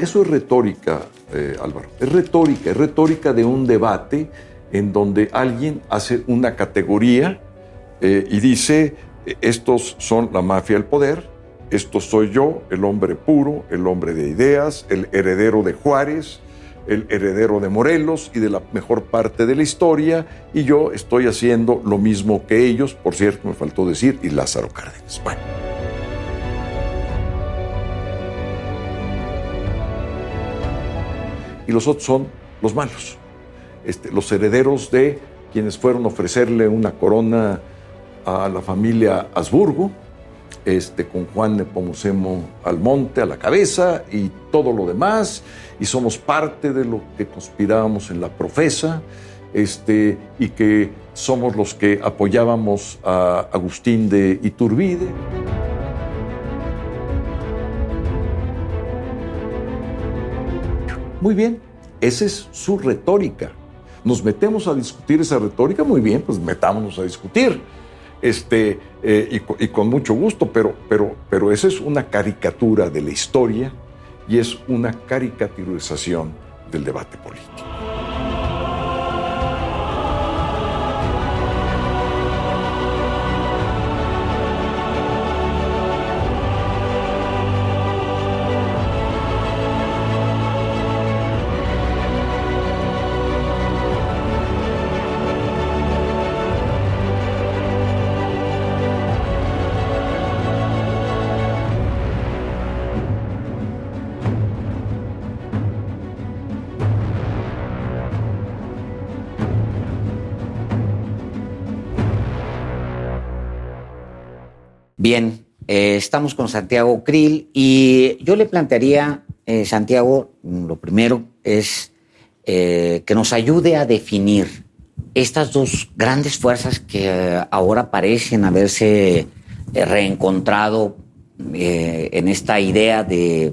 Eso es retórica, eh, Álvaro. Es retórica, es retórica de un debate en donde alguien hace una categoría eh, y dice, estos son la mafia del poder, esto soy yo, el hombre puro, el hombre de ideas, el heredero de Juárez, el heredero de Morelos y de la mejor parte de la historia, y yo estoy haciendo lo mismo que ellos, por cierto, me faltó decir, y Lázaro Cárdenas. Bueno. Y los otros son los malos, este, los herederos de quienes fueron a ofrecerle una corona a la familia Habsburgo, este, con Juan Nepomucemo al monte, a la cabeza y todo lo demás, y somos parte de lo que conspirábamos en la profesa, este, y que somos los que apoyábamos a Agustín de Iturbide. Muy bien, esa es su retórica. Nos metemos a discutir esa retórica, muy bien, pues metámonos a discutir este, eh, y, con mucho gusto, pero, pero, pero esa es una caricatura de la historia y es una caricaturización del debate político. Bien, eh, estamos con Santiago Krill y yo le plantearía, eh, Santiago, lo primero es eh, que nos ayude a definir estas dos grandes fuerzas que ahora parecen haberse reencontrado en esta idea de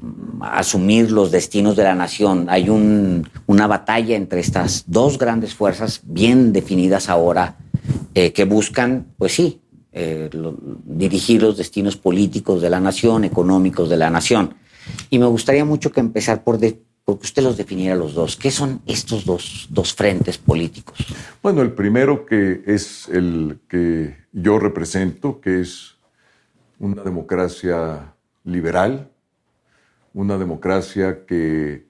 mm, asumir los destinos de la nación. Hay una batalla entre estas dos grandes fuerzas bien definidas ahora que buscan, pues sí, eh, dirigir los destinos políticos de la nación, económicos de la nación. Y me gustaría mucho que empezar por, de, porque usted los definiera los dos. ¿Qué son estos dos, dos frentes políticos? Bueno, el primero que es el que yo represento, que es una democracia liberal, una democracia que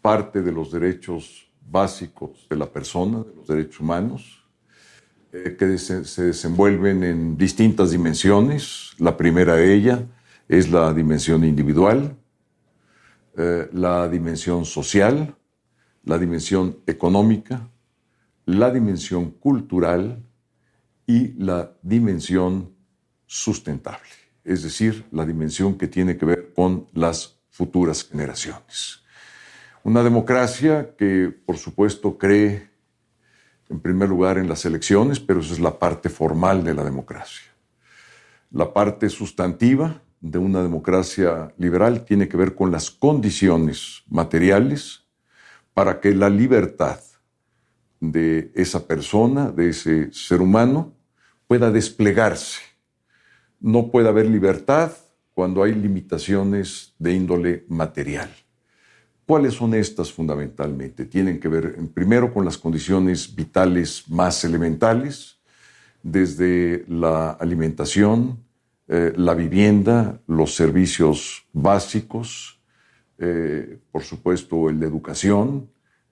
parte de los derechos básicos de la persona, de los derechos humanos, eh, que se, desenvuelven en distintas dimensiones. La primera de ellas es la dimensión individual, eh, la dimensión social, la dimensión económica, la dimensión cultural y la dimensión sustentable, es decir, la dimensión que tiene que ver con las futuras generaciones. Una democracia que, por supuesto, cree en primer lugar en las elecciones, pero esa es la parte formal de la democracia. La parte sustantiva de una democracia liberal tiene que ver con las condiciones materiales para que la libertad de esa persona, de ese ser humano, pueda desplegarse. No puede haber libertad cuando hay limitaciones de índole material. ¿Cuáles son estas fundamentalmente? Tienen que ver primero con las condiciones vitales más elementales, desde la alimentación, eh, la vivienda, los servicios básicos, eh, por supuesto el de educación,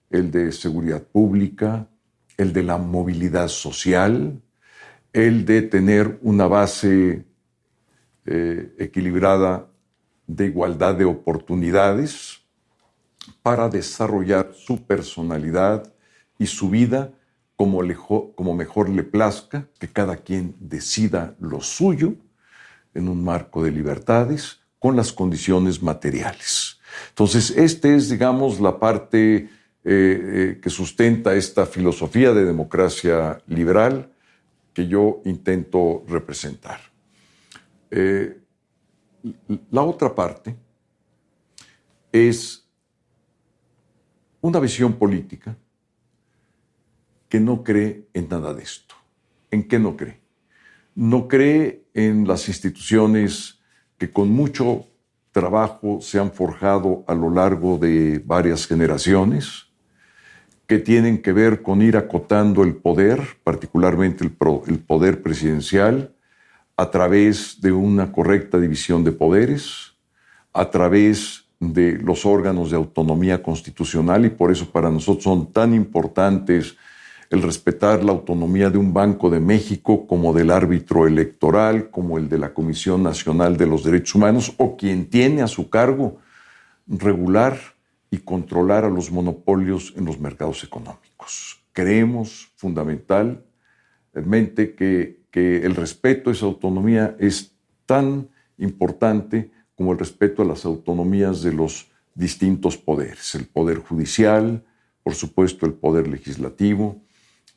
el de seguridad pública, el de la movilidad social, el de tener una base eh, equilibrada de igualdad de oportunidades, para desarrollar su personalidad y su vida como, mejor le plazca, que cada quien decida lo suyo en un marco de libertades con las condiciones materiales. Entonces, esta es, digamos, la parte eh, eh, que sustenta esta filosofía de democracia liberal que yo intento representar. Eh, la otra parte es una visión política que no cree en nada de esto. ¿En qué no cree? No cree en las instituciones que con mucho trabajo se han forjado a lo largo de varias generaciones, que tienen que ver con ir acotando el poder, particularmente el, el poder presidencial, a través de una correcta división de poderes, a través de los órganos de autonomía constitucional y por eso para nosotros son tan importantes el respetar la autonomía de un Banco de México como del árbitro electoral, como el de la Comisión Nacional de los Derechos Humanos o quien tiene a su cargo regular y controlar a los monopolios en los mercados económicos. Creemos fundamentalmente que, que el respeto a esa autonomía es tan importante como el respeto a las autonomías de los distintos poderes, el poder judicial, por supuesto el poder legislativo,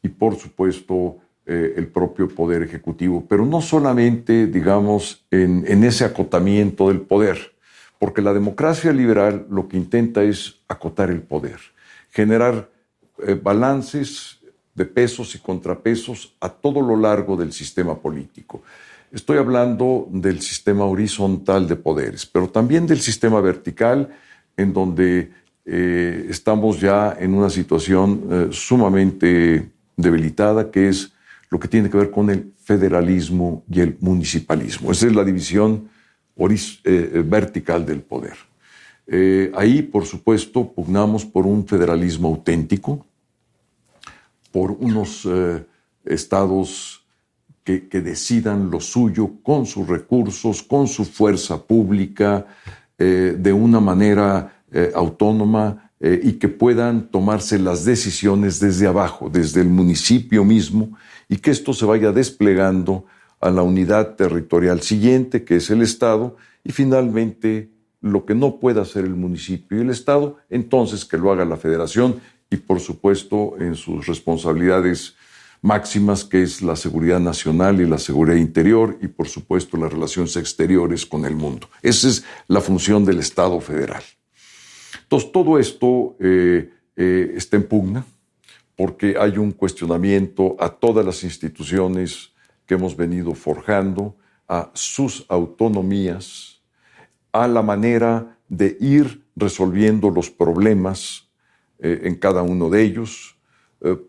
y por supuesto eh, el propio poder ejecutivo, pero no solamente, digamos, en, ese acotamiento del poder, porque la democracia liberal lo que intenta es acotar el poder, generar eh, balances de pesos y contrapesos a todo lo largo del sistema político. Estoy hablando del sistema horizontal de poderes, pero también del sistema vertical, en donde eh, estamos ya en una situación sumamente debilitada, que es lo que tiene que ver con el federalismo y el municipalismo. Esa es la división eh, eh, vertical del poder. Eh, ahí, por supuesto, pugnamos por un federalismo auténtico, por unos estados que, decidan lo suyo con sus recursos, con su fuerza pública, de una manera autónoma, eh, y que puedan tomarse las decisiones desde abajo, desde el municipio mismo, y que esto se vaya desplegando a la unidad territorial siguiente, que es el Estado, y finalmente lo que no pueda hacer el municipio y el Estado, entonces que lo haga la Federación y por supuesto en sus responsabilidades máximas, que es la seguridad nacional y la seguridad interior y por supuesto las relaciones exteriores con el mundo. Esa es la función del Estado federal. Entonces, todo esto eh, eh, está en pugna porque hay un cuestionamiento a todas las instituciones que hemos venido forjando, a sus autonomías, a la manera de ir resolviendo los problemas eh, en cada uno de ellos.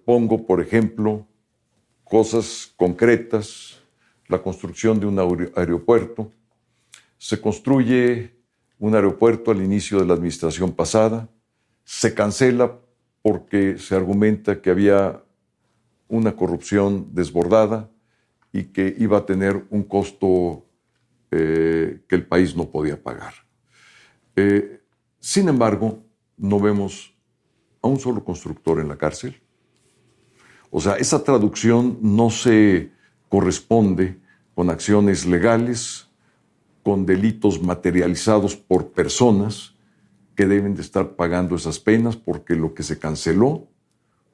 pongo, por ejemplo, cosas concretas, la construcción de un aeropuerto. Se construye un aeropuerto al inicio de la administración pasada, se cancela porque se argumenta que había una corrupción desbordada y que iba a tener un costo eh, que el país no podía pagar. Eh, sin embargo, no vemos a un solo constructor en la cárcel. O sea, esa traducción no se corresponde con acciones legales, con delitos materializados por personas que deben de estar pagando esas penas porque lo que se canceló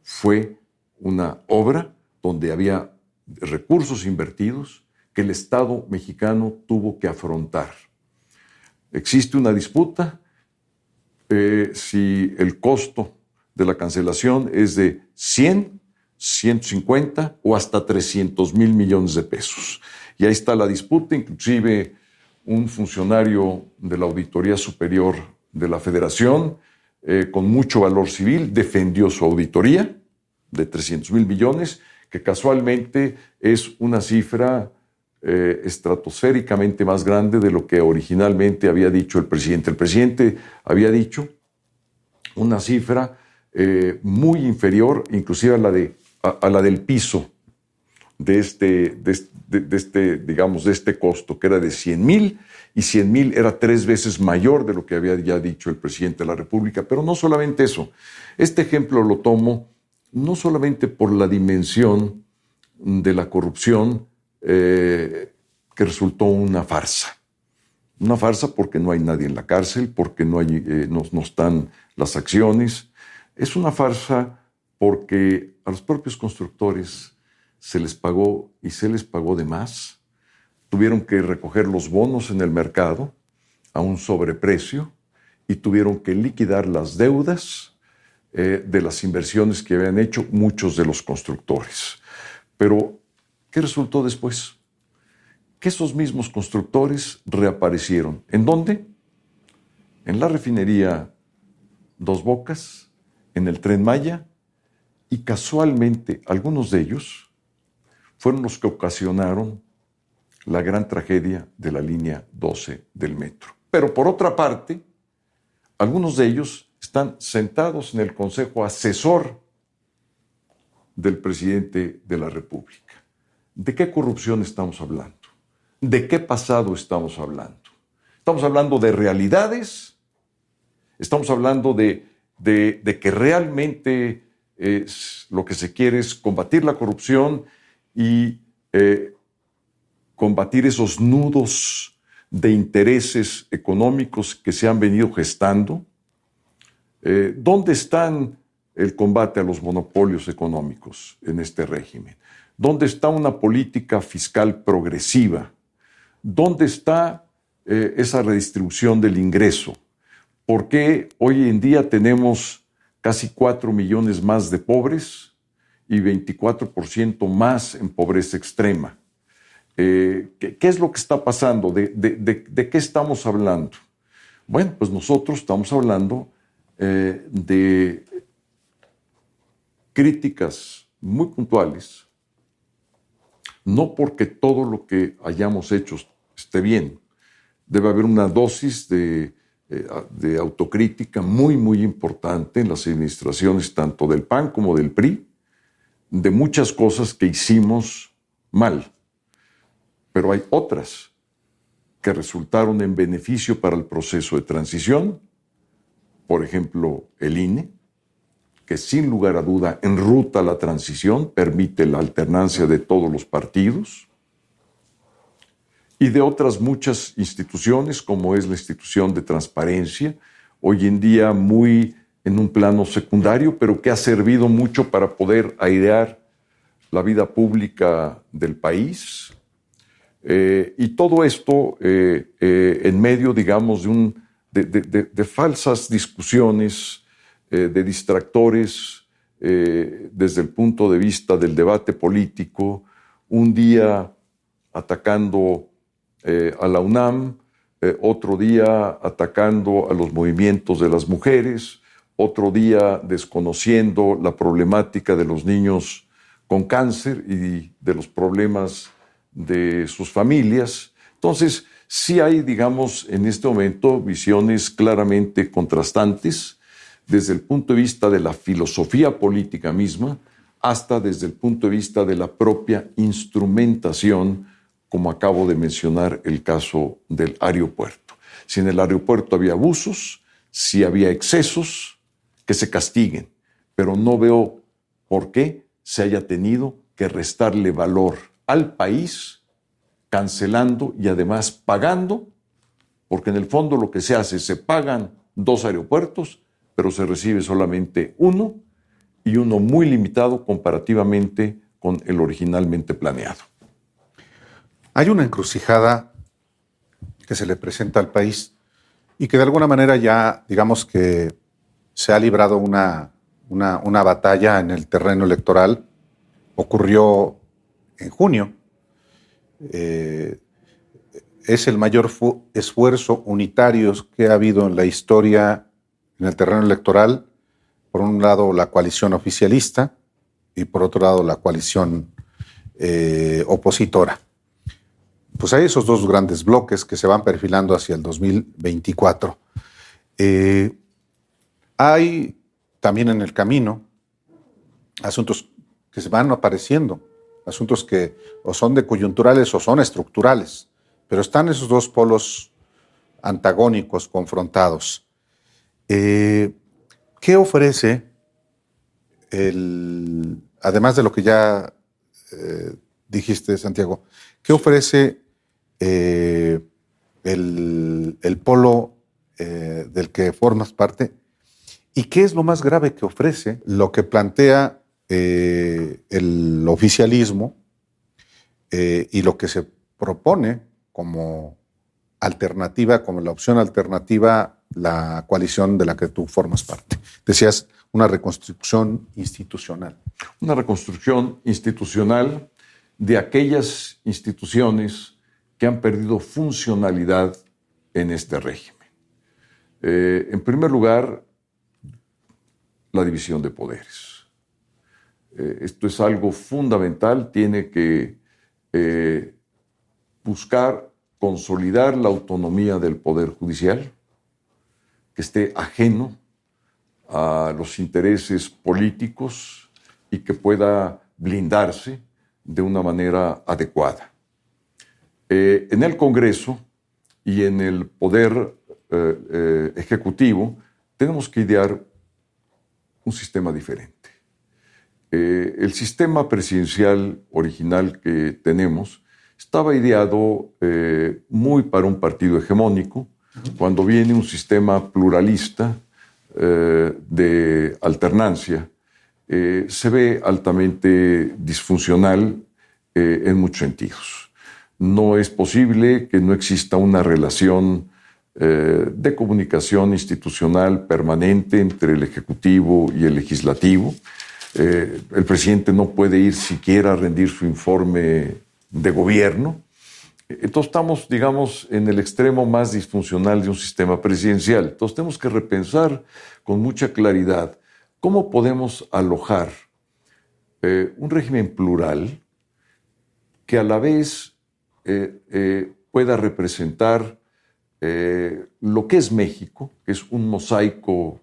fue una obra donde había recursos invertidos que el Estado mexicano tuvo que afrontar. Existe una disputa eh, si el costo de la cancelación es de 100, 150 o hasta 300 mil millones de pesos. Y ahí está la disputa, inclusive un funcionario de la Auditoría Superior de la Federación, eh, con mucho valor civil, defendió su auditoría de 300 mil millones, que casualmente es una cifra eh, estratosféricamente más grande de lo que originalmente había dicho el presidente. El presidente había dicho una cifra eh, muy inferior, inclusive a la, de, a la del piso de este, de, este, digamos, de este costo, que era de 100 mil, y 100 mil era tres veces mayor de lo que había ya dicho el presidente de la República. Pero no solamente eso, este ejemplo lo tomo no solamente por la dimensión de la corrupción eh, que resultó una farsa. Una farsa porque no hay nadie en la cárcel, porque no, eh, no están las acciones. Es una farsa porque a los propios constructores se les pagó y se les pagó de más. Tuvieron que recoger los bonos en el mercado a un sobreprecio y tuvieron que liquidar las deudas eh, de las inversiones que habían hecho muchos de los constructores. Pero, ¿qué resultó después? Que esos mismos constructores reaparecieron. ¿En dónde? en la refinería Dos Bocas, en el tren Maya, y casualmente algunos de ellos fueron los que ocasionaron la gran tragedia de la línea 12 del metro. Pero por otra parte, algunos de ellos están sentados en el Consejo Asesor del presidente de la República. ¿De qué corrupción estamos hablando? ¿De qué pasado estamos hablando? Estamos hablando de realidades, estamos hablando de, que realmente lo que se quiere es combatir la corrupción y eh, combatir esos nudos de intereses económicos que se han venido gestando. Eh, ¿Dónde están el combate a los monopolios económicos en este régimen? ¿Dónde está una política fiscal progresiva? ¿Dónde está eh, esa redistribución del ingreso? ¿Por qué hoy en día tenemos casi 4 millones más de pobres y 24% más en pobreza extrema? Eh, ¿qué, es lo que está pasando? ¿De, qué estamos hablando? Bueno, pues nosotros estamos hablando eh, de críticas muy puntuales, no porque todo lo que hayamos hecho esté bien, debe haber una dosis de, de autocrítica muy, muy importante en las administraciones tanto del PAN como del PRI, de muchas cosas que hicimos mal. Pero hay otras que resultaron en beneficio para el proceso de transición, por ejemplo, el INE, que sin lugar a duda enruta la transición, permite la alternancia de todos los partidos, y de otras muchas instituciones, como es la institución de transparencia, hoy en día muy en un plano secundario, pero que ha servido mucho para poder airear la vida pública del país, eh, y todo esto eh, eh, en medio, digamos, de, un, de, falsas discusiones, de distractores desde el punto de vista del debate político, un día atacando a la UNAM, otro día atacando a los movimientos de las mujeres, otro día desconociendo la problemática de los niños con cáncer y de los problemas de sus familias. Entonces, sí hay, digamos, en este momento visiones claramente contrastantes desde el punto de vista de la filosofía política misma hasta desde el punto de vista de la propia instrumentación, como acabo de mencionar el caso del aeropuerto. Si en el aeropuerto había abusos, si había excesos, que se castiguen, pero no veo por qué se haya tenido que restarle valor al país, cancelando y además pagando, porque en el fondo lo que se hace, se pagan dos aeropuertos, pero se recibe solamente uno y uno muy limitado comparativamente con el originalmente planeado. Hay una encrucijada que se le presenta al país y que de alguna manera ya, digamos que se ha librado una, una, batalla en el terreno electoral. Ocurrió en junio. Eh, es el mayor esfuerzo unitario que ha habido en la historia en el terreno electoral. Por un lado, la coalición oficialista y por otro lado, la coalición eh, opositora. Pues hay esos dos grandes bloques que se van perfilando hacia el 2024. Eh, hay también en el camino asuntos que se van apareciendo asuntos que o son de coyunturales o son estructurales, pero están esos dos polos antagónicos, confrontados. Eh, ¿Qué ofrece, el, además de lo que ya eh, dijiste, Santiago, qué ofrece eh, el, polo del que formas parte? ¿Y qué es lo más grave que ofrece lo que plantea eh, el oficialismo eh, y lo que se propone como alternativa, como la opción alternativa, la coalición de la que tú formas parte. Decías una reconstrucción institucional. Una reconstrucción institucional de aquellas instituciones que han perdido funcionalidad en este régimen. Eh, en primer lugar, la división de poderes. Eh, esto es algo fundamental, tiene que eh, buscar consolidar la autonomía del Poder Judicial, que esté ajeno a los intereses políticos y que pueda blindarse de una manera adecuada. Eh, en el Congreso y en el Poder Ejecutivo tenemos que idear un sistema diferente. Eh, el sistema presidencial original que tenemos estaba ideado eh, muy para un partido hegemónico. Cuando viene un sistema pluralista eh, de alternancia, se ve altamente disfuncional en muchos sentidos. No es posible que no exista una relación de comunicación institucional permanente entre el Ejecutivo y el Legislativo. Eh, el presidente no puede ir siquiera a rendir su informe de gobierno. Entonces estamos, digamos, en el extremo más disfuncional de un sistema presidencial. Entonces tenemos que repensar con mucha claridad cómo podemos alojar eh, un régimen plural que a la vez eh, pueda representar lo que es México, que es un mosaico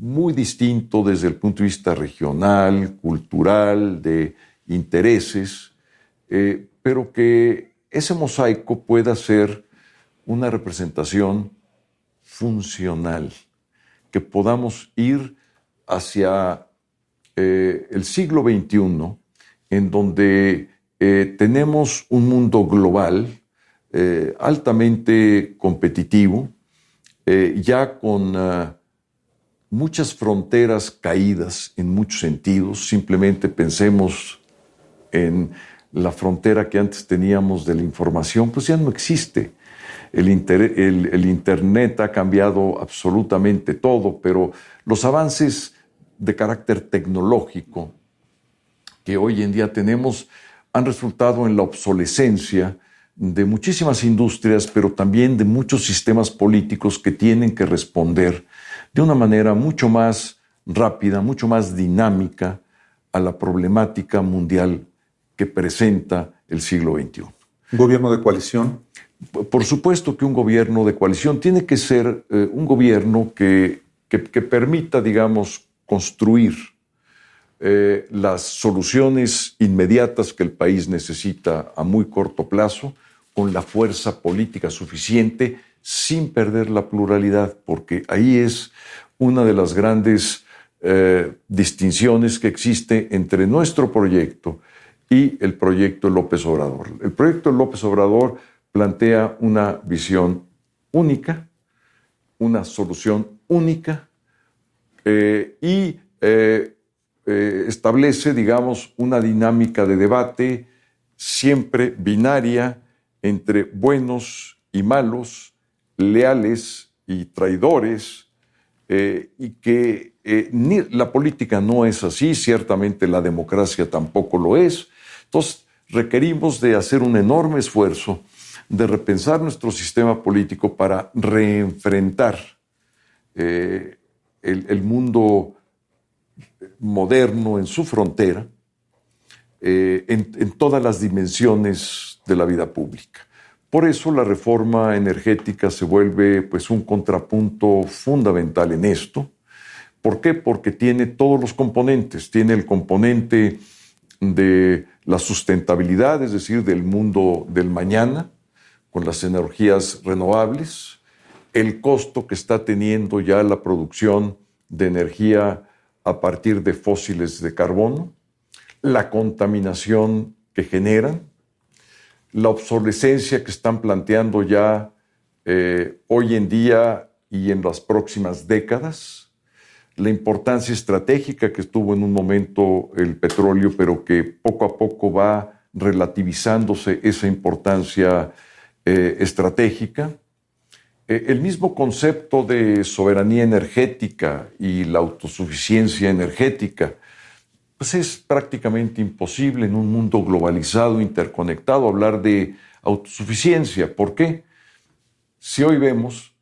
muy distinto desde el punto de vista regional, cultural, de intereses, eh, pero que ese mosaico pueda ser una representación funcional, que podamos ir hacia eh, el siglo XXI, en donde eh, tenemos un mundo global altamente competitivo, ya con ah, muchas fronteras caídas en muchos sentidos. Simplemente pensemos en la frontera que antes teníamos de la información, pues ya no existe. El, Internet ha cambiado absolutamente todo, pero los avances de carácter tecnológico que hoy en día tenemos han resultado en la obsolescencia de muchísimas industrias, pero también de muchos sistemas políticos que tienen que responder de una manera mucho más rápida, mucho más dinámica a la problemática mundial que presenta el siglo XXI. ¿Un gobierno de coalición? Por supuesto que un gobierno de coalición tiene que ser eh, un gobierno que, que, permita, digamos, construir eh, las soluciones inmediatas que el país necesita a muy corto plazo, con la fuerza política suficiente sin perder la pluralidad, porque ahí es una de las grandes eh, distinciones que existe entre nuestro proyecto y el proyecto López Obrador. El proyecto López Obrador plantea una visión única, una solución única eh, y establece, digamos, una dinámica de debate siempre binaria entre buenos y malos, leales y traidores, eh, y que eh, la política no es así, ciertamente la democracia tampoco lo es. Entonces, requerimos de hacer un enorme esfuerzo de repensar nuestro sistema político para reenfrentar eh, el, mundo moderno en su frontera, en todas las dimensiones de la vida pública. Por eso la reforma energética se vuelve pues un contrapunto fundamental en esto. ¿Por qué? Porque tiene todos los componentes. Tiene el componente de la sustentabilidad, es decir, del mundo del mañana, con las energías renovables, el costo que está teniendo ya la producción de energía a partir de fósiles de carbono, la contaminación que generan, la obsolescencia que están planteando ya eh, hoy en día y en las próximas décadas, la importancia estratégica que estuvo en un momento el petróleo, pero que poco a poco va relativizándose esa importancia eh, estratégica, el mismo concepto de soberanía energética y la autosuficiencia energética, pues es prácticamente imposible en un mundo globalizado, interconectado, hablar de autosuficiencia. ¿Por qué? Si hoy vemos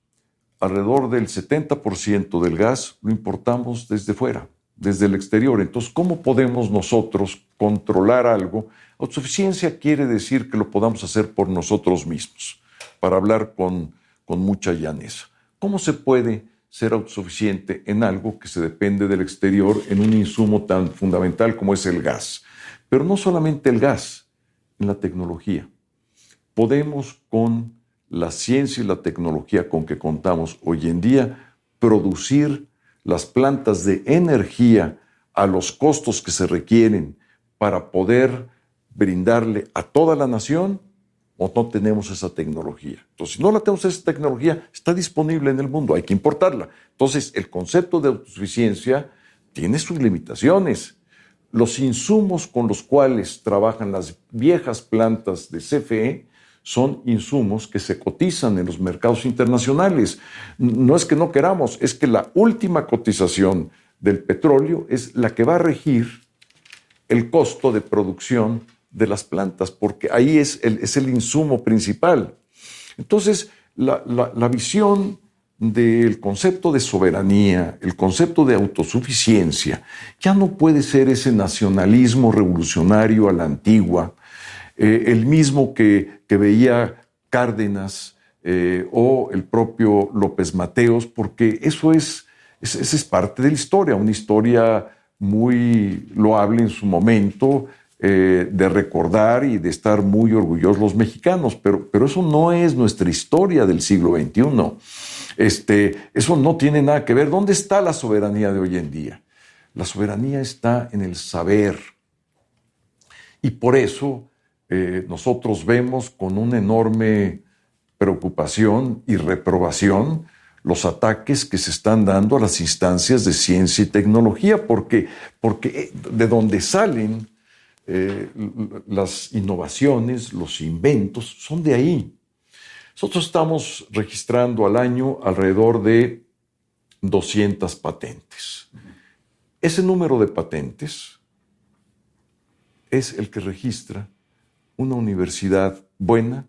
alrededor del 70% del gas lo importamos desde fuera, desde el exterior. Entonces, ¿cómo podemos nosotros controlar algo? Autosuficiencia quiere decir que lo podamos hacer por nosotros mismos, para hablar con, con mucha llaneza. ¿Cómo se puede ser autosuficiente en algo que se depende del exterior, en un insumo tan fundamental como es el gas? Pero no solamente el gas, en la tecnología. Podemos con la ciencia y la tecnología con que contamos hoy en día producir las plantas de energía a los costos que se requieren para poder brindarle a toda la nación o no tenemos esa tecnología. Entonces, si no la tenemos esa tecnología, está disponible en el mundo, hay que importarla. Entonces, el concepto de autosuficiencia tiene sus limitaciones. Los insumos con los cuales trabajan las viejas plantas de CFE son insumos que se cotizan en los mercados internacionales. No es que no queramos, es que la última cotización del petróleo es la que va a regir el costo de producción de las plantas, porque ahí es el, es el insumo principal. Entonces, la, la visión del concepto de soberanía, el concepto de autosuficiencia, ya no puede ser ese nacionalismo revolucionario a la antigua, eh, el mismo que, veía Cárdenas eh, o el propio López Mateos, porque eso es, es parte de la historia, una historia muy loable en su momento, eh, de recordar y de estar muy orgullosos los mexicanos, pero, pero eso no es nuestra historia del siglo XXI. Este, eso no tiene nada que ver. ¿Dónde está la soberanía de hoy en día? La soberanía está en el saber. Y por eso eh, nosotros vemos con una enorme preocupación y reprobación los ataques que se están dando a las instancias de ciencia y tecnología, porque, porque eh, de donde salen eh, las innovaciones, los inventos, son de ahí. Nosotros estamos registrando al año alrededor de 200 patentes. Ese número de patentes es el que registra una universidad buena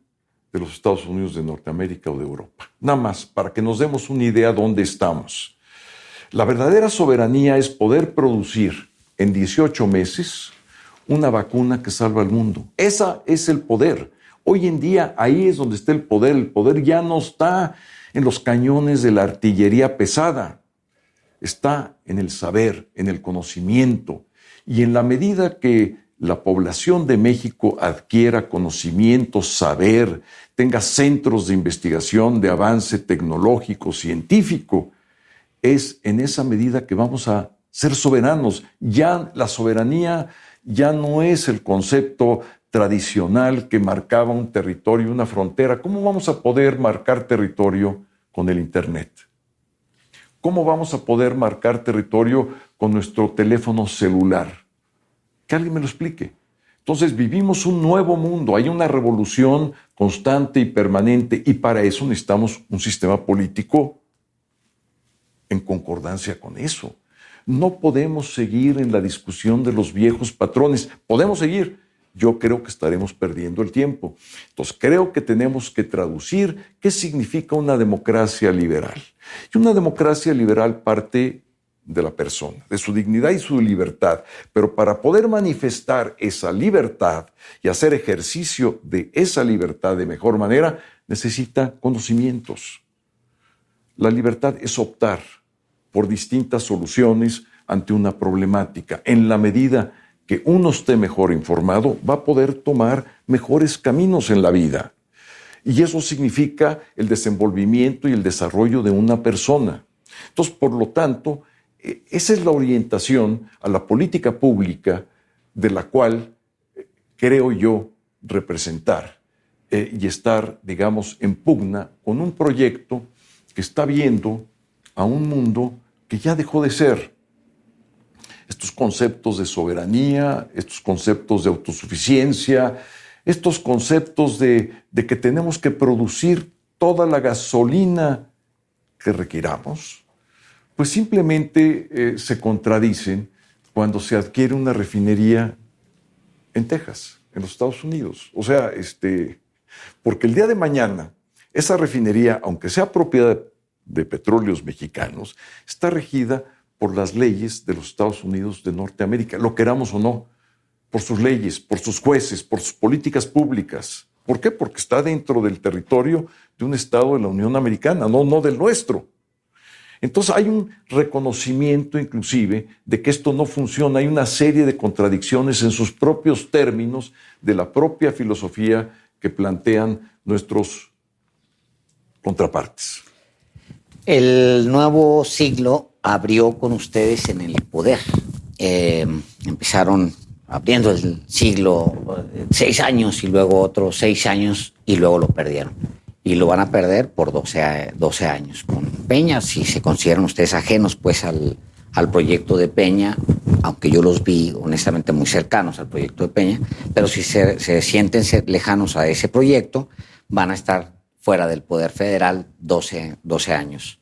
de los Estados Unidos de Norteamérica o de Europa. Nada más, para que nos demos una idea dónde estamos. La verdadera soberanía es poder producir en 18 meses una vacuna que salva al mundo. Esa es el poder. Hoy en día ahí es donde está el poder. El poder ya no está en los cañones de la artillería pesada. Está en el saber, en el conocimiento. Y en la medida que la población de México adquiera conocimiento, saber, tenga centros de investigación, de avance tecnológico, científico, es en esa medida que vamos a ser soberanos. Ya la soberanía ya no es el concepto tradicional que marcaba un territorio, una frontera. ¿Cómo vamos a poder marcar territorio con el Internet? ¿Cómo vamos a poder marcar territorio con nuestro teléfono celular? Que alguien me lo explique. Entonces vivimos un nuevo mundo, hay una revolución constante y permanente y para eso necesitamos un sistema político en concordancia con eso. No podemos seguir en la discusión de los viejos patrones. Podemos seguir. Yo creo que estaremos perdiendo el tiempo. Entonces creo que tenemos que traducir qué significa una democracia liberal. Y una democracia liberal parte de la persona, de su dignidad y su libertad. Pero para poder manifestar esa libertad y hacer ejercicio de esa libertad de mejor manera, necesita conocimientos. La libertad es optar por distintas soluciones ante una problemática. En la medida que uno esté mejor informado, va a poder tomar mejores caminos en la vida. Y eso significa el desenvolvimiento y el desarrollo de una persona. Entonces, por lo tanto, e, esa es la orientación a la política pública de la cual eh, creo yo representar eh, y estar, digamos, en pugna con un proyecto que está viendo a un mundo ya dejó de ser. Estos conceptos de soberanía, estos conceptos de autosuficiencia, estos conceptos de, de que tenemos que producir toda la gasolina que requiramos, pues simplemente eh, se contradicen cuando se adquiere una refinería en Texas, en los Estados Unidos. O sea, este, porque el día de mañana esa refinería, aunque sea propiedad de Petróleos Mexicanos está regida por las leyes de los Estados Unidos de Norteamérica, lo queramos o no, por sus leyes, por sus jueces, por sus políticas públicas. ¿Por qué? Porque está dentro del territorio de un Estado de la Unión Americana, no, no del nuestro. Entonces hay un reconocimiento inclusive de que esto no funciona, hay una serie de contradicciones en sus propios términos de la propia filosofía que plantean nuestros contrapartes. El nuevo siglo abrió con ustedes en el poder. Eh, empezaron abriendo el siglo eh, seis años y luego otros seis años y luego lo perdieron. Y lo van a perder por 12, 12 años. Con Peña, si se consideran ustedes ajenos pues al, al proyecto de Peña, aunque yo los vi honestamente muy cercanos al proyecto de Peña, pero si se, se sienten lejanos a ese proyecto, van a estar fuera del Poder Federal 12, 12 años.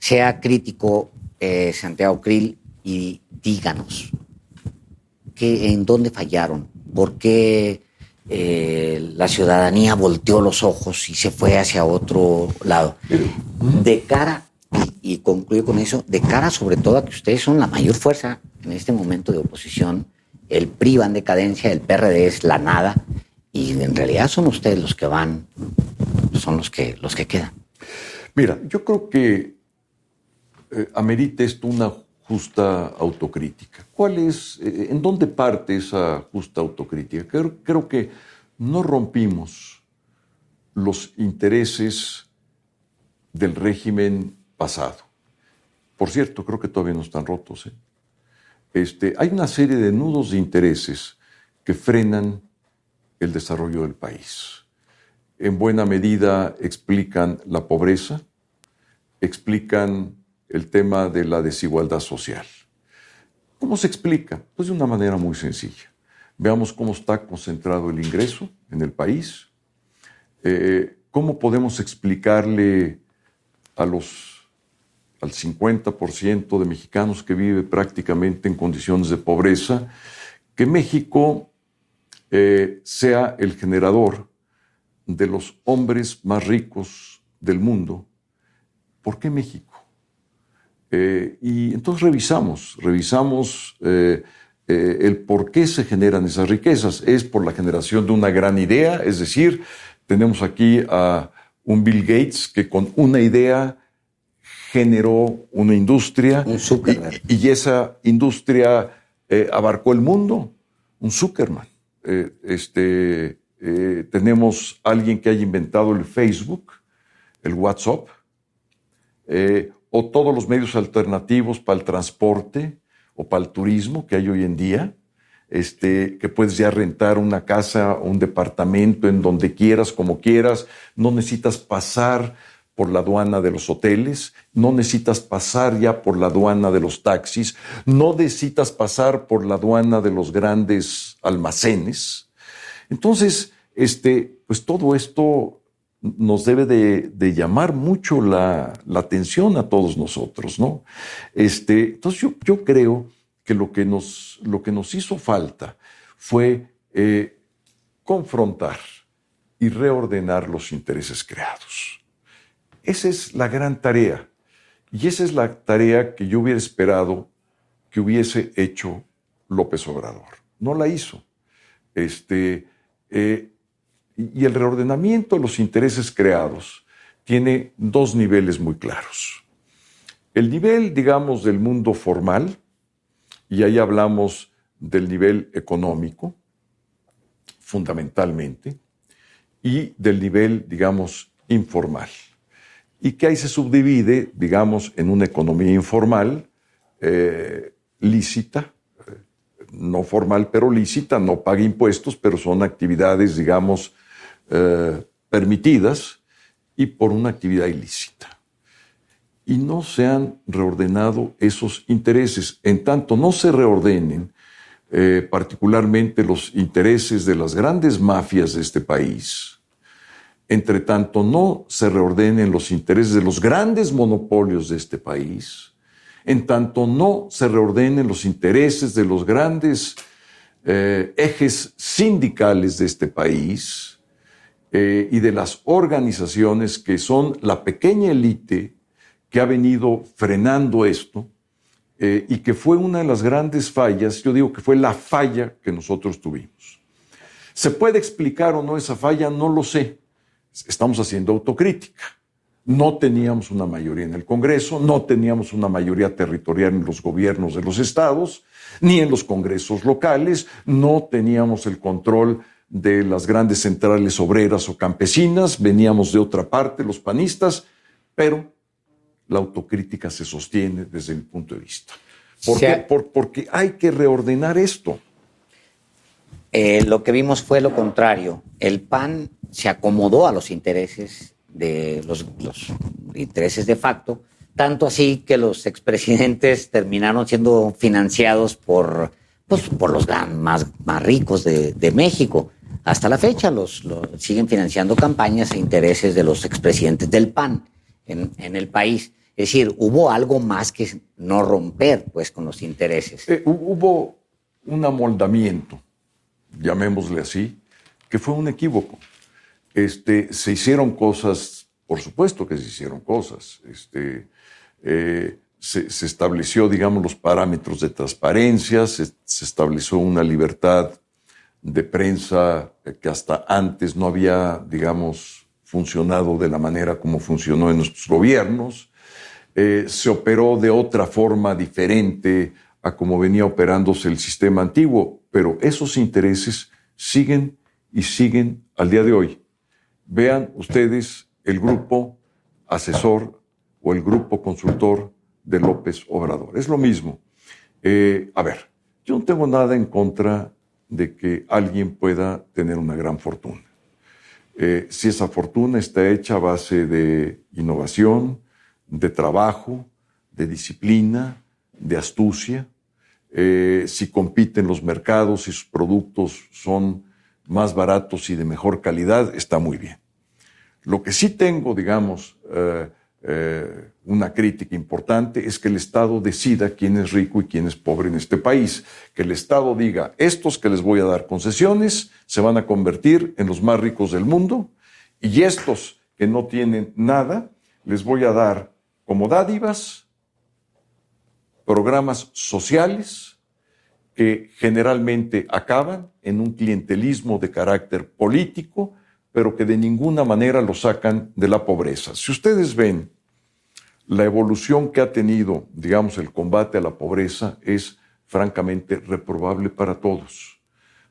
Sea crítico, eh, Santiago Krill, y díganos que, en dónde fallaron, por qué eh, la ciudadanía volteó los ojos y se fue hacia otro lado. De cara, y, concluyo con eso, de cara sobre todo a que ustedes son la mayor fuerza en este momento de oposición, el PRI va en decadencia, el PRD es la nada, y en realidad son ustedes los que van son los que, los que quedan. Mira, yo creo que eh, amerita esto una justa autocrítica. ¿Cuál es, eh, en dónde parte esa justa autocrítica? Creo, creo, que no rompimos los intereses del régimen pasado. Por cierto, creo que todavía no están rotos. ¿eh? Este, hay una serie de nudos de intereses que frenan el desarrollo del país en buena medida explican la pobreza, explican el tema de la desigualdad social. ¿Cómo se explica? Pues de una manera muy sencilla. Veamos cómo está concentrado el ingreso en el país, eh, cómo podemos explicarle a los, al 50% de mexicanos que vive prácticamente en condiciones de pobreza, que México eh, sea el generador de los hombres más ricos del mundo, ¿por qué México? Eh, y entonces revisamos, revisamos eh, eh, el por qué se generan esas riquezas. Es por la generación de una gran idea, es decir, tenemos aquí a un Bill Gates que con una idea generó una industria y, y, esa industria abarcó el mundo, un Zuckerman. este, eh, tenemos alguien que haya inventado el Facebook, el WhatsApp, eh, o todos los medios alternativos para el transporte o para el turismo que hay hoy en día, este, que puedes ya rentar una casa o un departamento en donde quieras, como quieras, no necesitas pasar por la aduana de los hoteles, no necesitas pasar ya por la aduana de los taxis, no necesitas pasar por la aduana de los grandes almacenes. Entonces, este, pues todo esto nos debe de, llamar mucho la, atención a todos nosotros, ¿no? Este, entonces yo, creo que lo que, nos, lo que nos hizo falta fue eh, confrontar y reordenar los intereses creados. Esa es la gran tarea. Y esa es la tarea que yo hubiera esperado que hubiese hecho López Obrador. No la hizo. Este, eh, y el reordenamiento de los intereses creados tiene dos niveles muy claros. El nivel, digamos, del mundo formal, y ahí hablamos del nivel económico, fundamentalmente, y del nivel, digamos, informal. Y que ahí se subdivide, digamos, en una economía informal, eh, lícita, no formal, pero lícita, no paga impuestos, pero son actividades, digamos, eh, permitidas y por una actividad ilícita. Y no se han reordenado esos intereses. En tanto no se reordenen eh, particularmente los intereses de las grandes mafias de este país, entre tanto no se reordenen los intereses de los grandes monopolios de este país, en tanto no se reordenen los intereses de los grandes eh, ejes sindicales de este país eh, y de las organizaciones que son la pequeña élite que ha venido frenando esto eh, y que fue una de las grandes fallas, yo digo que fue la falla que nosotros tuvimos. ¿Se puede explicar o no esa falla? No lo sé. Estamos haciendo autocrítica. No teníamos una mayoría en el Congreso, no teníamos una mayoría territorial en los gobiernos de los estados, ni en los congresos locales, no teníamos el control de las grandes centrales obreras o campesinas, veníamos de otra parte, los panistas, pero la autocrítica se sostiene desde mi punto de vista. ¿Por qué? porque hay que reordenar esto. Eh, lo que vimos fue lo contrario. El PAN se acomodó a los intereses de los, intereses de facto, tanto así que los expresidentes terminaron siendo financiados por, pues, por los más, más ricos de, México. Hasta la fecha los, siguen financiando campañas e intereses de los expresidentes del PAN en, en, el país. Es decir, hubo algo más que no romper pues, con los intereses. Eh, hubo un amoldamiento, llamémosle así, que fue un equívoco. Este, se hicieron cosas, por supuesto que se hicieron cosas. Este, eh, se, estableció, digamos, los parámetros de transparencia, se, estableció una libertad de prensa que hasta antes no había, digamos, funcionado de la manera como funcionó en nuestros gobiernos. Eh, se operó de otra forma diferente a como venía operándose el sistema antiguo, pero esos intereses siguen y siguen al día de hoy. Vean ustedes el grupo asesor o el grupo consultor de López Obrador. Es lo mismo. Eh, a ver, yo no tengo nada en contra de que alguien pueda tener una gran fortuna. Eh, si esa fortuna está hecha a base de innovación, de trabajo, de disciplina, de astucia, eh, si compiten los mercados y sus productos son más baratos y de mejor calidad, está muy bien. Lo que sí tengo, digamos, eh, eh, una crítica importante es que el Estado decida quién es rico y quién es pobre en este país. Que el Estado diga, estos que les voy a dar concesiones se van a convertir en los más ricos del mundo y estos que no tienen nada les voy a dar como dádivas programas sociales que generalmente acaban en un clientelismo de carácter político pero que de ninguna manera lo sacan de la pobreza. Si ustedes ven la evolución que ha tenido, digamos, el combate a la pobreza, es francamente reprobable para todos.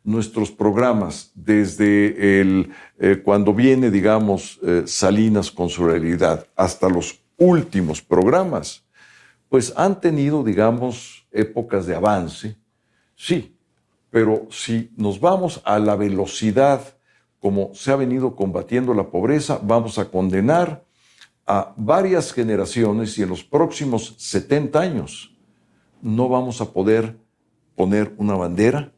Nuestros programas, desde el, eh, cuando viene, digamos, eh, Salinas con su realidad, hasta los últimos programas, pues han tenido, digamos, épocas de avance, sí, pero si nos vamos a la velocidad como se ha venido combatiendo la pobreza, vamos a condenar a varias generaciones y en los próximos 70 años no vamos a poder poner una bandera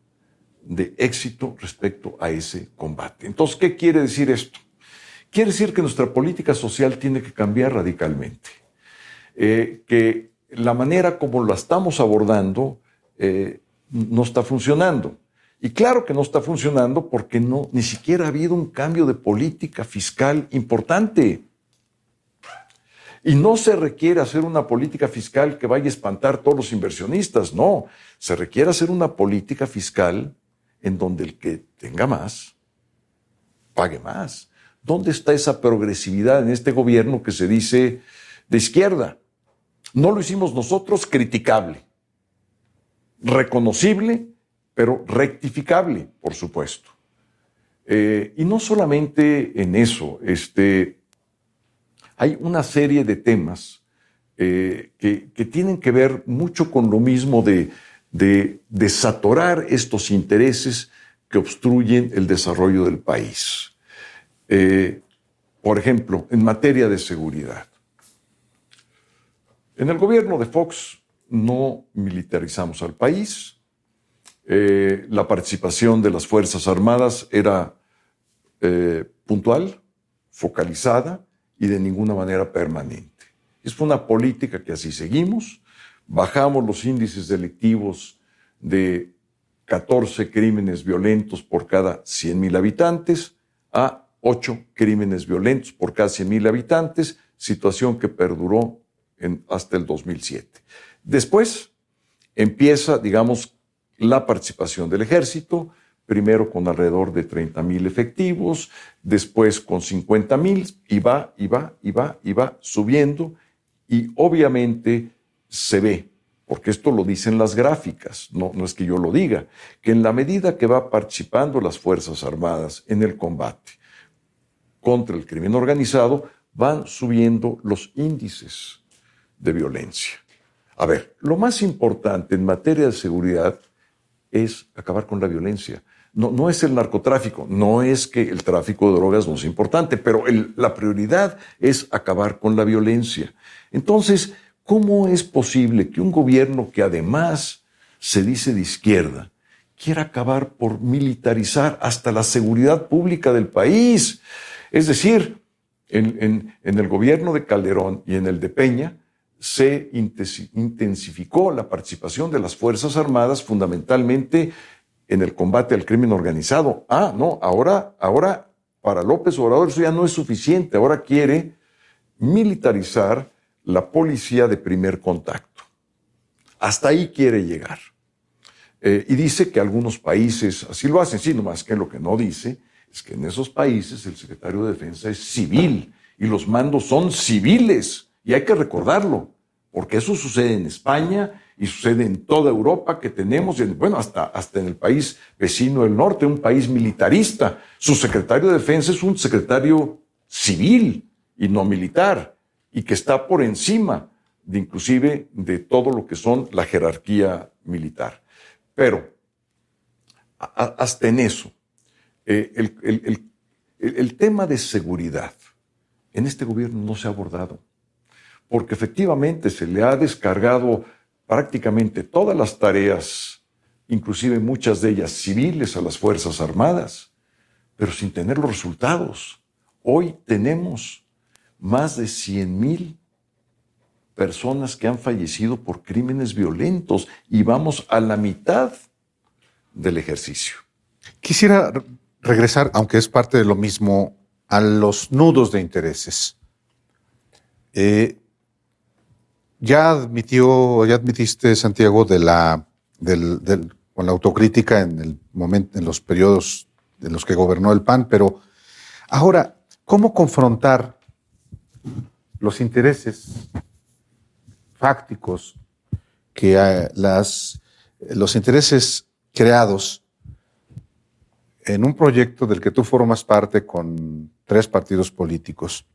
de éxito respecto a ese combate. Entonces, ¿qué quiere decir esto? Quiere decir que nuestra política social tiene que cambiar radicalmente, eh, que la manera como la estamos abordando eh, no está funcionando. Y claro que no está funcionando porque no, ni siquiera ha habido un cambio de política fiscal importante. Y no se requiere hacer una política fiscal que vaya a espantar a todos los inversionistas, no. Se requiere hacer una política fiscal en donde el que tenga más, pague más. ¿Dónde está esa progresividad en este gobierno que se dice de izquierda? No lo hicimos nosotros, criticable, reconocible pero rectificable, por supuesto. Eh, y no solamente en eso, este, hay una serie de temas eh, que, tienen que ver mucho con lo mismo de, de estos intereses que obstruyen el desarrollo del país. Eh, por ejemplo, en materia de seguridad. En el gobierno de Fox no militarizamos al país, eh, la participación de las Fuerzas Armadas era eh, puntual, focalizada y de ninguna manera permanente. Es una política que así seguimos. Bajamos los índices delictivos de 14 crímenes violentos por cada 100.000 habitantes a 8 crímenes violentos por cada 100.000 habitantes, situación que perduró hasta el 2007. Después empieza, digamos, la participación del ejército, primero con alrededor de 30 mil efectivos, después con 50 mil, y va, y va, y va, y va subiendo, y obviamente se ve, porque esto lo dicen las gráficas, no, no es que yo lo diga, que en la medida que va participando las Fuerzas Armadas en el combate contra el crimen organizado, van subiendo los índices de violencia. A ver, lo más importante en materia de seguridad es acabar con la violencia. No, no es el narcotráfico, no es que el tráfico de drogas no sea importante, pero la prioridad es acabar con la violencia. Entonces, ¿cómo es posible que un gobierno que además se dice de izquierda quiera acabar por militarizar hasta la seguridad pública del país? Es decir, en, en el gobierno de Calderón y en el de Peña, se intensificó la participación de las Fuerzas Armadas fundamentalmente en el combate al crimen organizado. Ah, no, ahora, ahora para López Obrador eso ya no es suficiente, ahora quiere militarizar la policía de primer contacto. Hasta ahí quiere llegar. Eh, y dice que algunos países así lo hacen, sí, nomás que lo que no dice es que en esos países el secretario de Defensa es civil y los mandos son civiles. Y hay que recordarlo, porque eso sucede en España y sucede en toda Europa que tenemos, bueno, hasta, hasta en el país vecino del norte, un país militarista. Su secretario de Defensa es un secretario civil y no militar, y que está por encima de inclusive de todo lo que son la jerarquía militar. Pero hasta en eso, eh, el, el tema de seguridad en este gobierno no se ha abordado, porque efectivamente se le ha descargado prácticamente todas las tareas, inclusive muchas de ellas civiles, a las Fuerzas Armadas, pero sin tener los resultados. Hoy tenemos más de 100 mil personas que han fallecido por crímenes violentos y vamos a la mitad del ejercicio. Quisiera regresar, aunque es parte de lo mismo, a los nudos de intereses. Eh, ya admitió, ya admitiste, Santiago, de la, con la autocrítica en, el momento, en los periodos en los que gobernó el PAN, pero ahora, ¿cómo confrontar los intereses fácticos que eh, las, los intereses creados en un proyecto del que tú formas parte con tres partidos políticos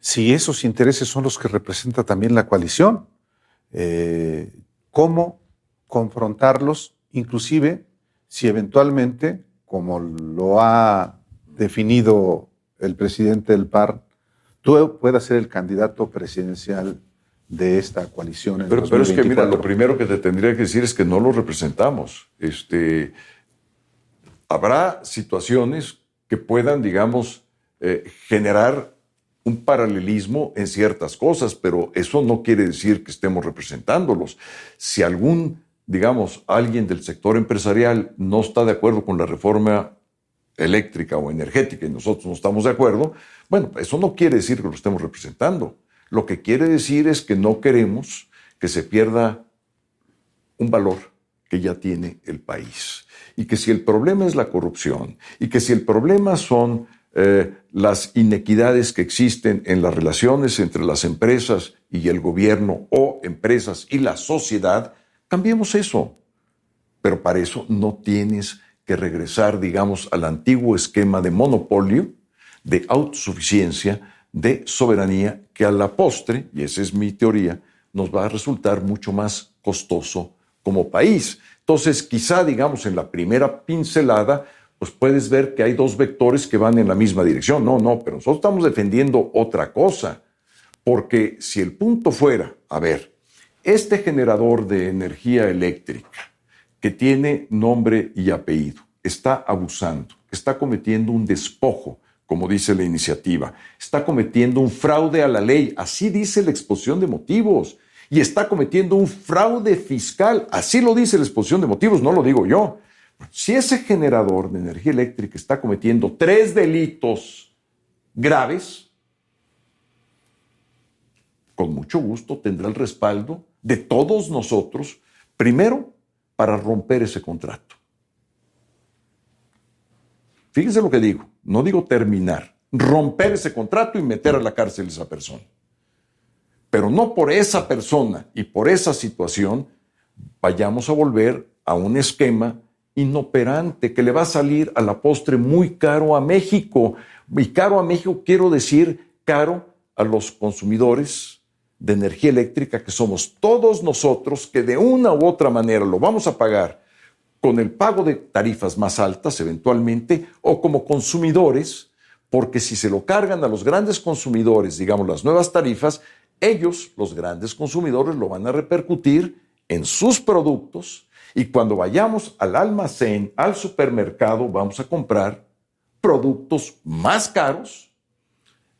si esos intereses son los que representa también la coalición, eh, cómo confrontarlos, inclusive si eventualmente, como lo ha definido el presidente del PAR, tú puedas ser el candidato presidencial de esta coalición. pero, pero, es que, mira, lo primero que te tendría que decir es que no lo representamos. Este, habrá situaciones que puedan, digamos, eh, generar un paralelismo en ciertas cosas, pero eso no quiere decir que estemos representándolos. Si algún, digamos, alguien del sector empresarial no está de acuerdo con la reforma eléctrica o energética y nosotros no estamos de acuerdo, bueno, eso no quiere decir que lo estemos representando. Lo que quiere decir es que no queremos que se pierda un valor que ya tiene el país. Y que si el problema es la corrupción y que si el problema son eh, las inequidades que existen en las relaciones entre las empresas y el gobierno o empresas y la sociedad, cambiemos eso. Pero para eso no tienes que regresar, digamos, al antiguo esquema de monopolio, de autosuficiencia, de soberanía, que a la postre, y esa es mi teoría, nos va a resultar mucho más costoso como país. Entonces, quizá, digamos, en la primera pincelada, pues puedes ver que hay dos vectores que van en la misma dirección. No, no, pero nosotros estamos defendiendo otra cosa. Porque si el punto fuera, a ver, este generador de energía eléctrica que tiene nombre y apellido está abusando, está cometiendo un despojo, como dice la iniciativa, está cometiendo un fraude a la ley, así dice la exposición de motivos, y está cometiendo un fraude fiscal, así lo dice la exposición de motivos, no lo digo yo. Si ese generador de energía eléctrica está cometiendo tres delitos graves, con mucho gusto tendrá el respaldo de todos nosotros, primero para romper ese contrato. Fíjense lo que digo, no digo terminar, romper ese contrato y meter a la cárcel a esa persona. Pero no por esa persona y por esa situación vayamos a volver a un esquema inoperante que le va a salir a la postre muy caro a México. Y caro a México quiero decir caro a los consumidores de energía eléctrica que somos todos nosotros que de una u otra manera lo vamos a pagar con el pago de tarifas más altas eventualmente o como consumidores, porque si se lo cargan a los grandes consumidores, digamos las nuevas tarifas, ellos, los grandes consumidores, lo van a repercutir en sus productos y cuando vayamos al almacén, al supermercado, vamos a comprar productos más caros,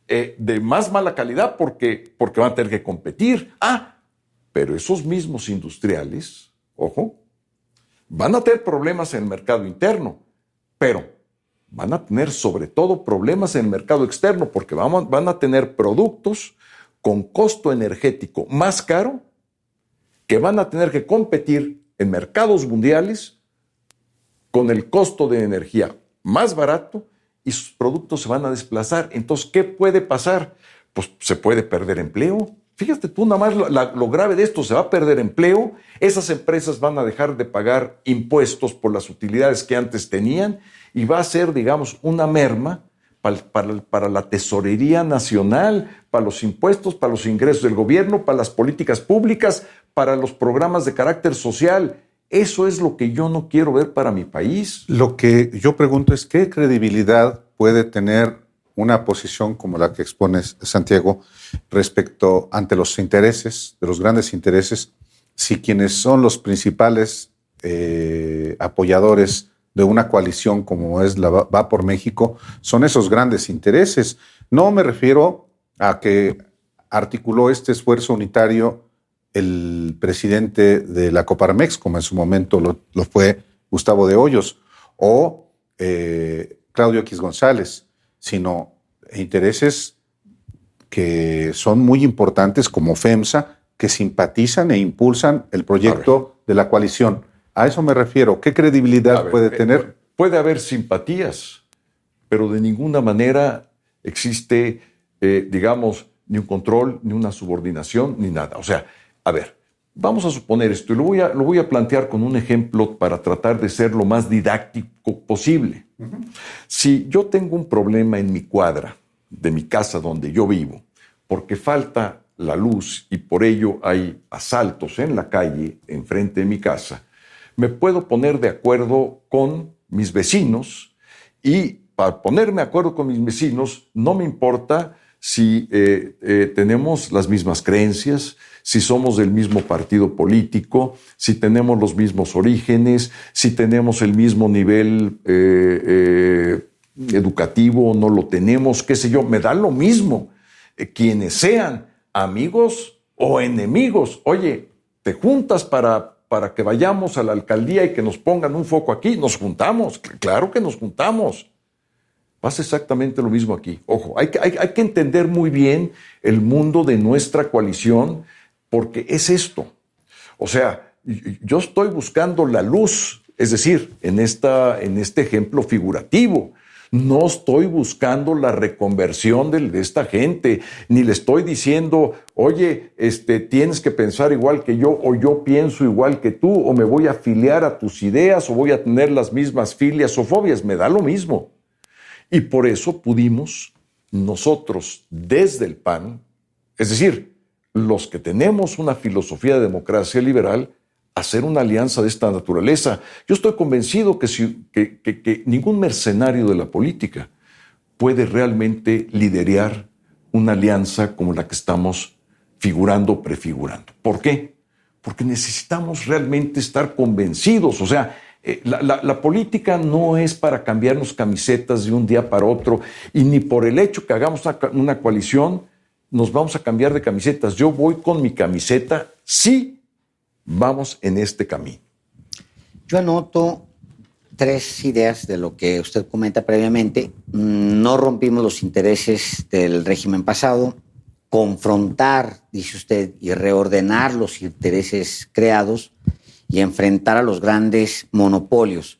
eh, de más mala calidad, porque, porque van a tener que competir. Ah, pero esos mismos industriales, ojo, van a tener problemas en el mercado interno, pero van a tener sobre todo problemas en el mercado externo, porque van a tener productos con costo energético más caro que van a tener que competir en mercados mundiales con el costo de energía más barato y sus productos se van a desplazar. Entonces, ¿qué puede pasar? Pues se puede perder empleo. Fíjate tú nada más lo, lo, grave de esto, se va a perder empleo, esas empresas van a dejar de pagar impuestos por las utilidades que antes tenían y va a ser, digamos, una merma para, la tesorería nacional, para los impuestos, para los ingresos del gobierno, para las políticas públicas, para los programas de carácter social. Eso es lo que yo no quiero ver para mi país. Lo que yo pregunto es qué credibilidad puede tener una posición como la que expones, Santiago, respecto ante los intereses, de los grandes intereses, si quienes son los principales eh, apoyadores de una coalición como es la Va por México son esos grandes intereses. No me refiero a que articuló este esfuerzo unitario el presidente de la Coparmex, como en su momento lo, fue Gustavo de Hoyos, o eh, Claudio X González, sino intereses que son muy importantes como FEMSA, que simpatizan e impulsan el proyecto de la coalición. A eso me refiero. ¿Qué credibilidad puede eh, tener? Puede haber simpatías, pero de ninguna manera existe, eh, digamos, ni un control, ni una subordinación, ni nada. O sea, a ver, vamos a suponer esto y lo voy a, lo voy a plantear con un ejemplo para tratar de ser lo más didáctico posible. Si yo tengo un problema en mi cuadra de mi casa donde yo vivo, porque falta la luz y por ello hay asaltos en la calle enfrente de mi casa, me puedo poner de acuerdo con mis vecinos y para ponerme de acuerdo con mis vecinos no me importa si eh, eh, tenemos las mismas creencias, si somos del mismo partido político, si tenemos los mismos orígenes, si tenemos el mismo nivel eh, educativo o no lo tenemos, qué sé yo, me da lo mismo. quienes sean amigos o enemigos, oye, te juntas para para que vayamos a la alcaldía y que nos pongan un foco aquí. Nos juntamos, claro que nos juntamos. Pasa exactamente lo mismo aquí. Ojo, hay que, entender muy bien el mundo de nuestra coalición porque es esto. O sea, yo estoy buscando la luz, es decir, en, esta, en este ejemplo figurativo. No estoy buscando la reconversión de, esta gente, ni le estoy diciendo, oye, este, tienes que pensar igual que yo, o yo pienso igual que tú, o me voy a afiliar a tus ideas, o voy a tener las mismas filias o fobias, me da lo mismo. Y por eso pudimos nosotros, desde el PAN, es decir, los que tenemos una filosofía de democracia liberal, hacer una alianza de esta naturaleza. Yo estoy convencido que, ningún mercenario de la política puede realmente liderar una alianza como la que estamos figurando, prefigurando. ¿Por qué? Porque necesitamos realmente estar convencidos. O sea, eh, la, política no es para cambiarnos camisetas de un día para otro y ni por el hecho que hagamos una coalición nos vamos a cambiar de camisetas. Yo voy con mi camiseta, sí vamos en este camino. Yo anoto tres ideas de lo que usted comenta previamente. No rompimos los intereses del régimen pasado, confrontar, dice usted, y reordenar los intereses creados y enfrentar a los grandes monopolios.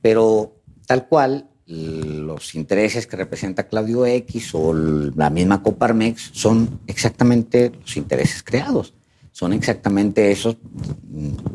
Pero tal cual, los intereses que representa Claudio X o la misma Coparmex son exactamente los intereses creados. Son exactamente esos.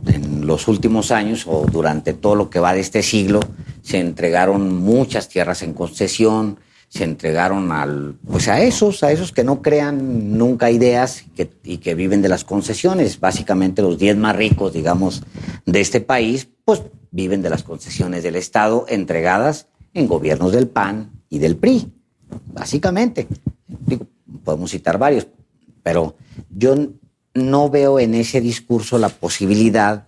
En los últimos años o durante todo lo que va de este siglo se entregaron muchas tierras en concesión, se entregaron al, pues a esos, a esos que no crean nunca ideas y que, viven de las concesiones. Básicamente los 10 más ricos, digamos, de este país, pues viven de las concesiones del Estado entregadas en gobiernos del PAN y del PRI, básicamente. podemos citar varios, pero yo no veo en ese discurso la posibilidad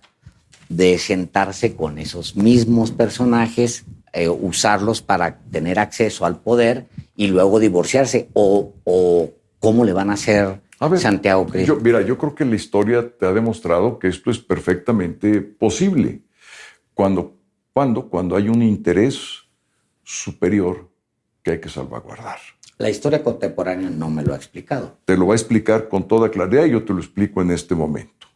de sentarse con esos mismos personajes, eh, usarlos para tener acceso al poder y luego divorciarse. O, cómo le van a hacer a Santiago Cris. mira, yo creo que la historia te ha demostrado que esto es perfectamente posible. Cuando, cuando, cuando hay un interés superior que hay que salvaguardar. La historia contemporánea no me lo ha explicado. Te lo va a explicar con toda claridad y yo te lo explico en este momento.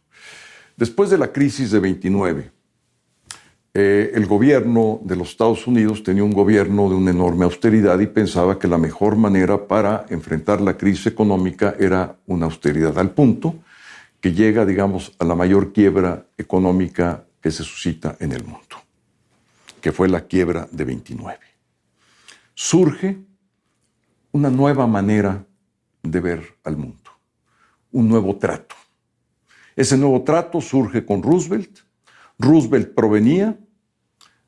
Después de la crisis de 29, eh, el gobierno de los Estados Unidos tenía un gobierno de una enorme austeridad y pensaba que la mejor manera para enfrentar la crisis económica era una austeridad al punto que llega, digamos, a la mayor quiebra económica que se suscita en el mundo, que fue la quiebra de 29 surge una nueva manera de ver al mundo, un nuevo trato. Ese nuevo trato surge con Roosevelt. Roosevelt provenía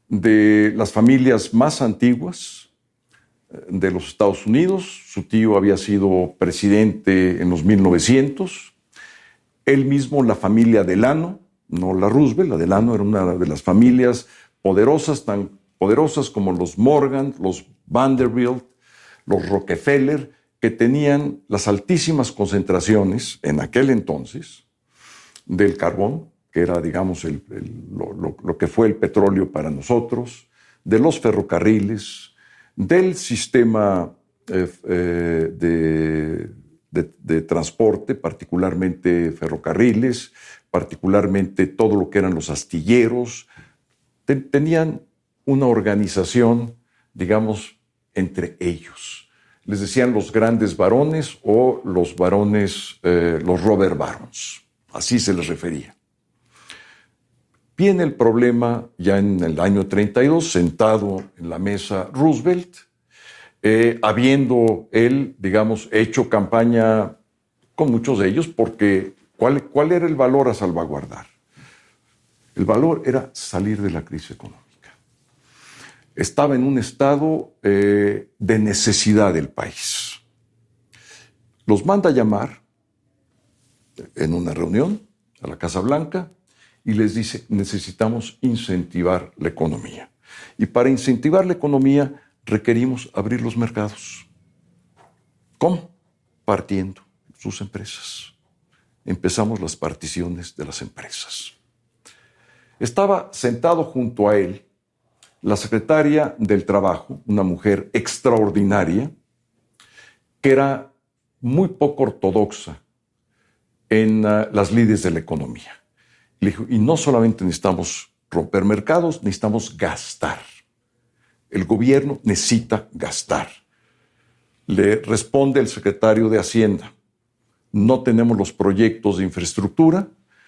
de las familias más antiguas eh, de los Estados Unidos. Su tío había sido presidente en los 1900. Él mismo, la familia Delano, no la Roosevelt, la Delano era una de las familias poderosas, tan poderosas como los Morgan, los Vanderbilt, los Rockefeller, que tenían las altísimas concentraciones en aquel entonces del carbón, era, digamos, lo, que fue el petróleo para nosotros, de los ferrocarriles, del sistema eh, eh, de, transporte, particularmente ferrocarriles, particularmente todo lo que eran los astilleros, tenían una organización, digamos, entre ellos. Les decían los grandes varones o los varones, eh, los Robert Barons. Así se les refería. Viene el problema ya en el año 32, sentado en la mesa Roosevelt, eh, habiendo él, digamos, hecho campaña con muchos de ellos, porque ¿cuál, ¿cuál era el valor a salvaguardar? El valor era salir de la crisis económica estaba en un estado eh, de necesidad del país. Los manda a llamar en una reunión a la Casa Blanca y les dice, necesitamos incentivar la economía. Y para incentivar la economía requerimos abrir los mercados. ¿Cómo? Partiendo sus empresas. Empezamos las particiones de las empresas. Estaba sentado junto a él la secretaria del Trabajo, una mujer extraordinaria, que era muy poco ortodoxa en ah, las lides de la economía. Y no solamente necesitamos romper mercados, necesitamos gastar. El gobierno necesita gastar. Le responde el secretario de Hacienda, no tenemos los proyectos de infraestructura,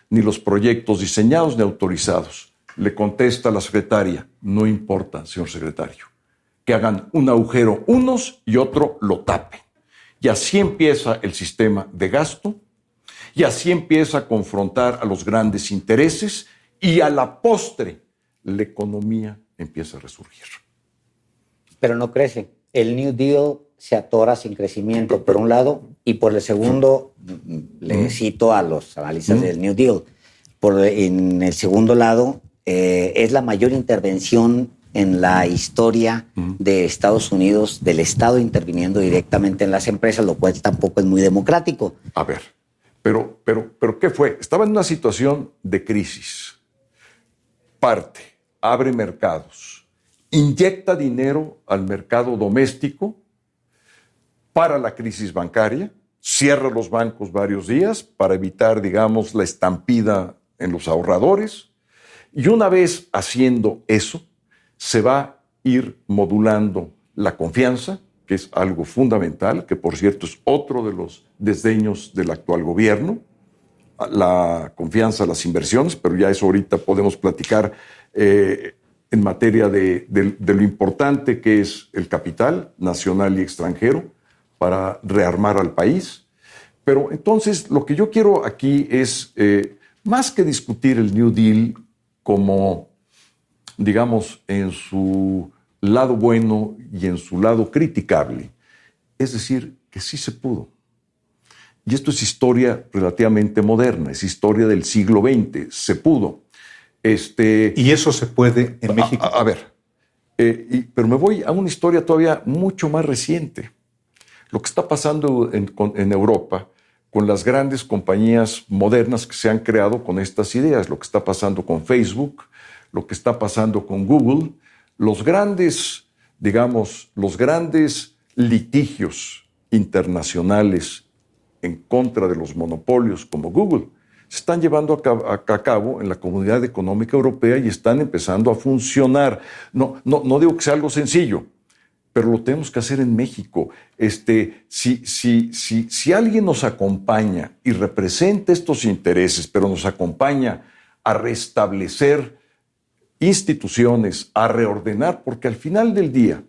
ni los proyectos diseñados ni autorizados le contesta la secretaria, no importa, señor secretario, que hagan un agujero unos y otro lo tapen. Y así empieza el sistema de gasto, y así empieza a confrontar a los grandes intereses, y a la postre la economía empieza a resurgir. Pero no crece. El New Deal se atora sin crecimiento, por un lado, y por el segundo, le cito a los analistas del New Deal. Por, en el segundo lado, eh, es la mayor intervención en la historia de Estados Unidos, del Estado interviniendo directamente en las empresas, lo cual tampoco es muy democrático. A ver, pero, pero, pero ¿qué fue? Estaba en una situación de crisis. Parte, abre mercados, inyecta dinero al mercado doméstico para la crisis bancaria, cierra los bancos varios días para evitar, digamos, la estampida en los ahorradores. Y una vez haciendo eso, se va a ir modulando la confianza, que es algo fundamental, que por cierto es otro de los desdeños del actual gobierno, la confianza, las inversiones, pero ya eso ahorita podemos platicar eh, en materia de, lo importante que es el capital nacional y extranjero para rearmar al país. Pero entonces lo que yo quiero aquí es, eh, más que discutir el New Deal como, digamos, en su lado bueno y en su lado criticable, es decir, que sí se pudo. Y esto es historia relativamente moderna, es historia del siglo XX, se pudo. Este, ¿Y eso se puede en México? A, ver, eh, pero me voy a una historia todavía mucho más reciente. Lo que está pasando en, en Europa con las grandes compañías modernas que se han creado con estas ideas, lo que está pasando con Facebook, lo que está pasando con Google, los grandes, digamos, los grandes litigios internacionales en contra de los monopolios como Google se están llevando a cabo, en la Comunidad Económica Europea y están empezando a funcionar. No, no, no digo que sea algo sencillo, pero lo tenemos que hacer en México. Este, si, si, si, si alguien nos acompaña y representa estos intereses, pero nos acompaña a restablecer instituciones, a reordenar, porque al final del día,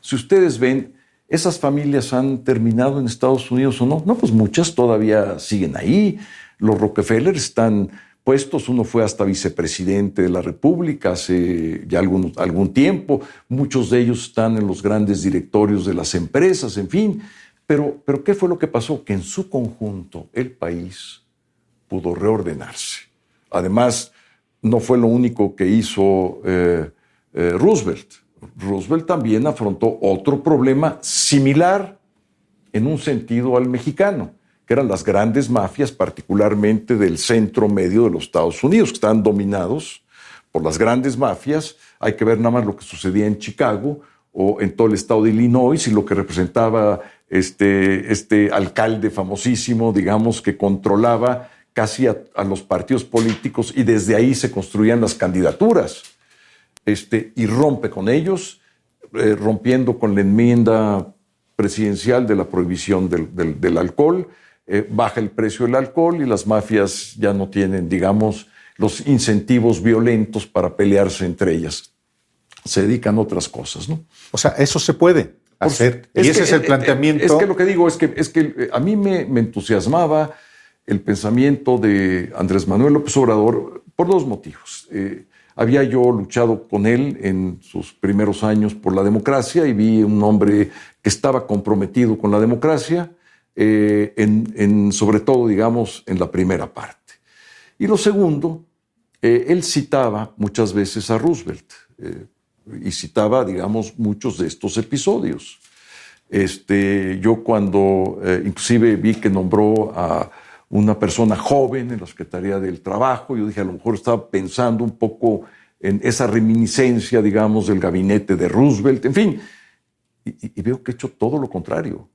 si ustedes ven, esas familias han terminado en Estados Unidos o no. No, pues muchas todavía siguen ahí. Los Rockefeller están puestos, uno fue hasta vicepresidente de la República hace ya algún, algún tiempo, muchos de ellos están en los grandes directorios de las empresas, en fin. Pero, pero ¿qué fue lo que pasó? Que en su conjunto el país pudo reordenarse. Además, no fue lo único que hizo eh, eh, Roosevelt. Roosevelt también afrontó otro problema similar en un sentido al mexicano, que eran las grandes mafias, particularmente del centro medio de los Estados Unidos, que estaban dominados por las grandes mafias. Hay que ver nada más lo que sucedía en Chicago o en todo el estado de Illinois y lo que representaba este, este alcalde famosísimo, digamos, que controlaba casi a, los partidos políticos y desde ahí se construían las candidaturas. Este, y rompe con ellos, eh, rompiendo con la enmienda presidencial de la prohibición del, alcohol, eh, baja el precio del alcohol y las mafias ya no tienen, digamos, los incentivos violentos para pelearse entre ellas. Se dedican a otras cosas, ¿no? O sea, eso se puede hacer. y ese es el eh, planteamiento. Es que lo que digo es que, es que a mí me, me entusiasmaba el pensamiento de Andrés Manuel López Obrador por dos motivos. Eh, había yo luchado con él en sus primeros años por la democracia y vi un hombre que estaba comprometido con la democracia, eh, sobre todo, digamos, en la primera parte. Y lo segundo, eh, él citaba muchas veces a Roosevelt y citaba, digamos, muchos de estos episodios. Este, yo cuando inclusive vi que nombró a una persona joven en la Secretaría del Trabajo. Yo dije, a lo mejor estaba pensando un poco en esa reminiscencia, digamos, del gabinete de Roosevelt, en fin. Y, veo que he hecho todo lo contrario.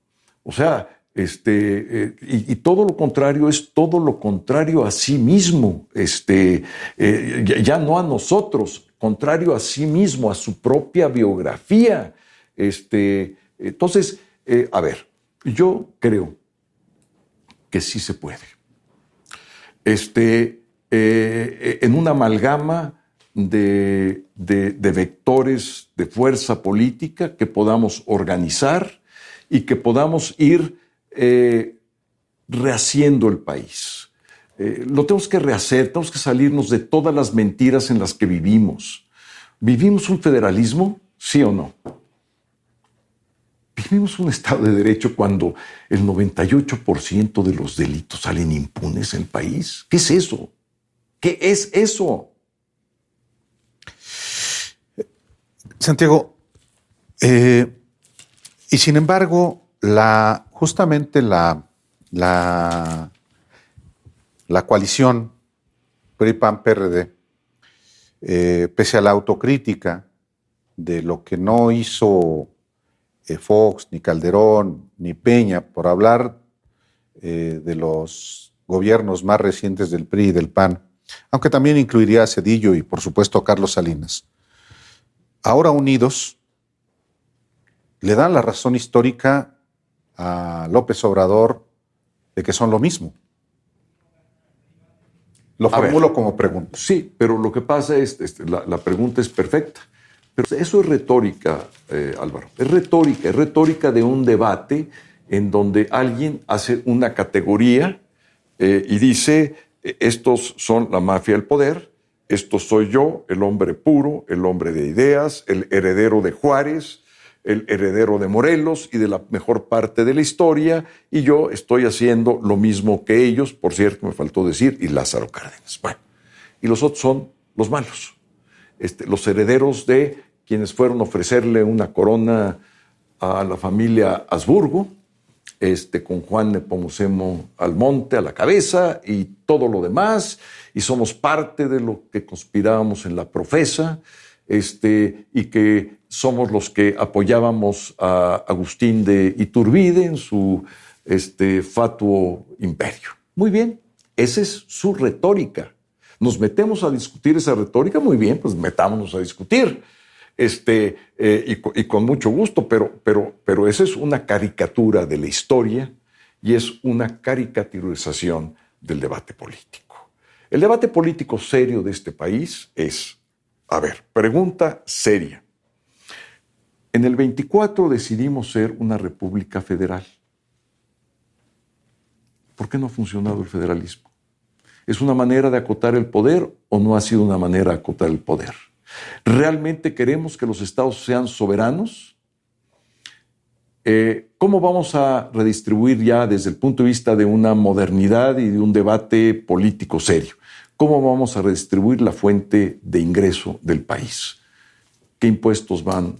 O sea, este, eh, y, todo lo contrario es todo lo contrario a sí mismo, este, eh, ya, no a nosotros, contrario a sí mismo, a su propia biografía. Este, entonces, eh, a ver, yo creo que sí se puede. Este, eh, en una amalgama de, vectores de fuerza política que podamos organizar y que podamos ir eh, rehaciendo el país. Eh, lo tenemos que rehacer, tenemos que salirnos de todas las mentiras en las que vivimos. ¿Vivimos un federalismo? ¿Sí o no? ¿Vivimos un Estado de Derecho cuando el 98% de los delitos salen impunes en el país? ¿Qué es eso? ¿Qué es eso? Santiago, eh, y sin embargo, la, justamente la, la, coalición PRI-PAN-PRD, eh, pese a la autocrítica de lo que no hizo Fox, ni Calderón, ni Peña, por hablar eh, de los gobiernos más recientes del PRI y del PAN, aunque también incluiría a Cedillo y por supuesto a Carlos Salinas, ahora unidos, le dan la razón histórica a López Obrador de que son lo mismo. Lo formulo como pregunta. Sí, pero lo que pasa es, este, la, pregunta es perfecta. Pero eso es retórica, eh, Álvaro. Es retórica, es retórica de un debate en donde alguien hace una categoría eh, y dice, e, estos son la mafia del poder, esto soy yo, el hombre puro, el hombre de ideas, el heredero de Juárez, el heredero de Morelos y de la mejor parte de la historia, y yo estoy haciendo lo mismo que ellos, por cierto, me faltó decir, y Lázaro Cárdenas. Bueno, y los otros son los malos, este, los herederos de quienes fueron a ofrecerle una corona a la familia Habsburgo, este, con Juan Nepomucemo al monte, a la cabeza, y todo lo demás, y somos parte de lo que conspirábamos en la profesa, este, y que somos los que apoyábamos a Agustín de Iturbide en su este, fatuo imperio. Muy bien, esa es su retórica. Nos metemos a discutir esa retórica, muy bien, pues metámonos a discutir. Este, eh, y, con mucho gusto, pero, pero, pero esa es una caricatura de la historia y es una caricaturización del debate político. El debate político serio de este país es a ver, pregunta seria. En el 24 decidimos ser una república federal. ¿Por qué no ha funcionado el federalismo? ¿Es una manera de acotar el poder o no ha sido una manera de acotar el poder? ¿Realmente queremos que los estados sean soberanos? Eh, ¿Cómo vamos a redistribuir ya desde el punto de vista de una modernidad y de un debate político serio? ¿Cómo vamos a redistribuir la fuente de ingreso del país? ¿Qué impuestos van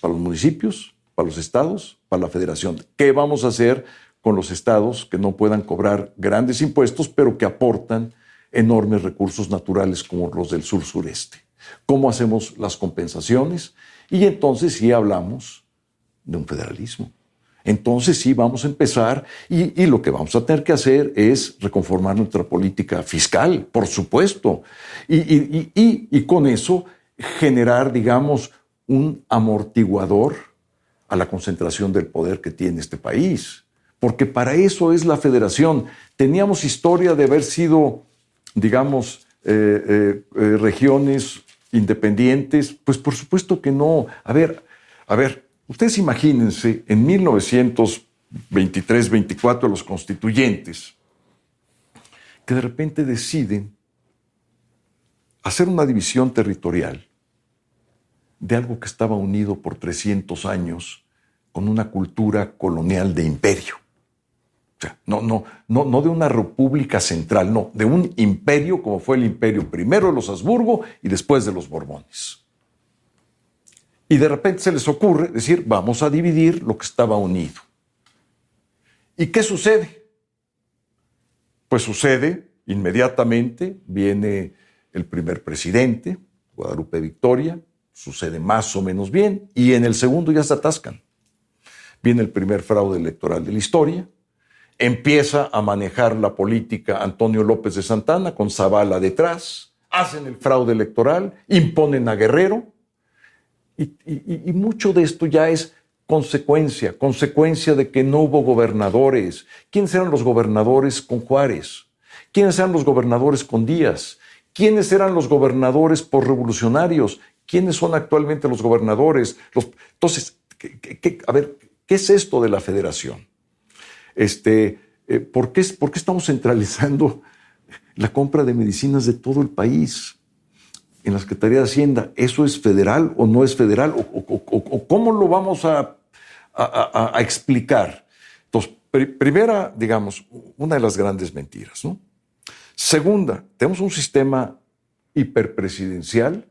para los municipios, para los estados, para la federación? ¿Qué vamos a hacer con los estados que no puedan cobrar grandes impuestos, pero que aportan enormes recursos naturales como los del sur-sureste? ¿Cómo hacemos las compensaciones? Y entonces sí hablamos de un federalismo entonces sí vamos a empezar y, lo que vamos a tener que hacer es reconformar nuestra política fiscal, por supuesto, y, y con eso generar, digamos, un amortiguador a la concentración del poder que tiene este país. Porque para eso es la federación. Teníamos historia de haber sido, digamos, eh, eh, eh, regiones independientes. Pues por supuesto que no. A ver, a ver, Ustedes imagínense en 1923-24 los constituyentes que de repente deciden hacer una división territorial de algo que estaba unido por 300 años con una cultura colonial de imperio. O sea, no, no, no, no de una república central, no, de un imperio como fue el imperio primero de los Habsburgo y después de los Borbones. Y de repente se les ocurre decir, vamos a dividir lo que estaba unido. ¿Y qué sucede? Pues sucede inmediatamente, viene el primer presidente, Guadalupe Victoria, sucede más o menos bien, y en el segundo ya se atascan. Viene el primer fraude electoral de la historia, empieza a manejar la política Antonio López de Santana con Zavala detrás, hacen el fraude electoral, imponen a Guerrero, y, mucho de esto ya es consecuencia, consecuencia de que no hubo gobernadores. ¿Quiénes eran los gobernadores con Juárez? ¿Quiénes eran los gobernadores con Díaz? ¿Quiénes eran los gobernadores por revolucionarios? ¿Quiénes son actualmente los gobernadores? entonces, a ver, ¿qué es esto de la federación? Este, eh, ¿por, qué, ¿Por qué estamos centralizando la compra de medicinas de todo el país? en la Secretaría de Hacienda, ¿eso es federal o no es federal? ¿O, cómo lo vamos a, explicar? Entonces, primera, digamos, una de las grandes mentiras. ¿no? Segunda, tenemos un sistema hiperpresidencial.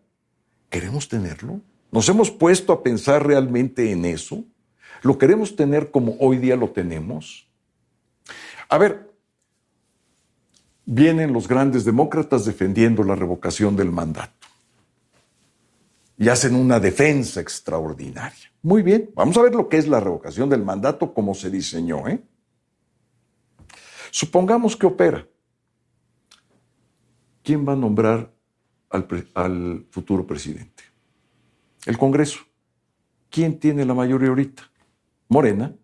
¿Queremos tenerlo? ¿Nos hemos puesto a pensar realmente en eso? ¿Lo queremos tener como hoy día lo tenemos? A ver, vienen los grandes demócratas defendiendo la revocación del mandato y hacen una defensa extraordinaria. Muy bien, vamos a ver lo que es la revocación del mandato como se diseñó. ¿eh? Supongamos que opera. ¿Quién va a nombrar al, al futuro presidente? El Congreso. ¿Quién tiene la mayoría ahorita? Morena.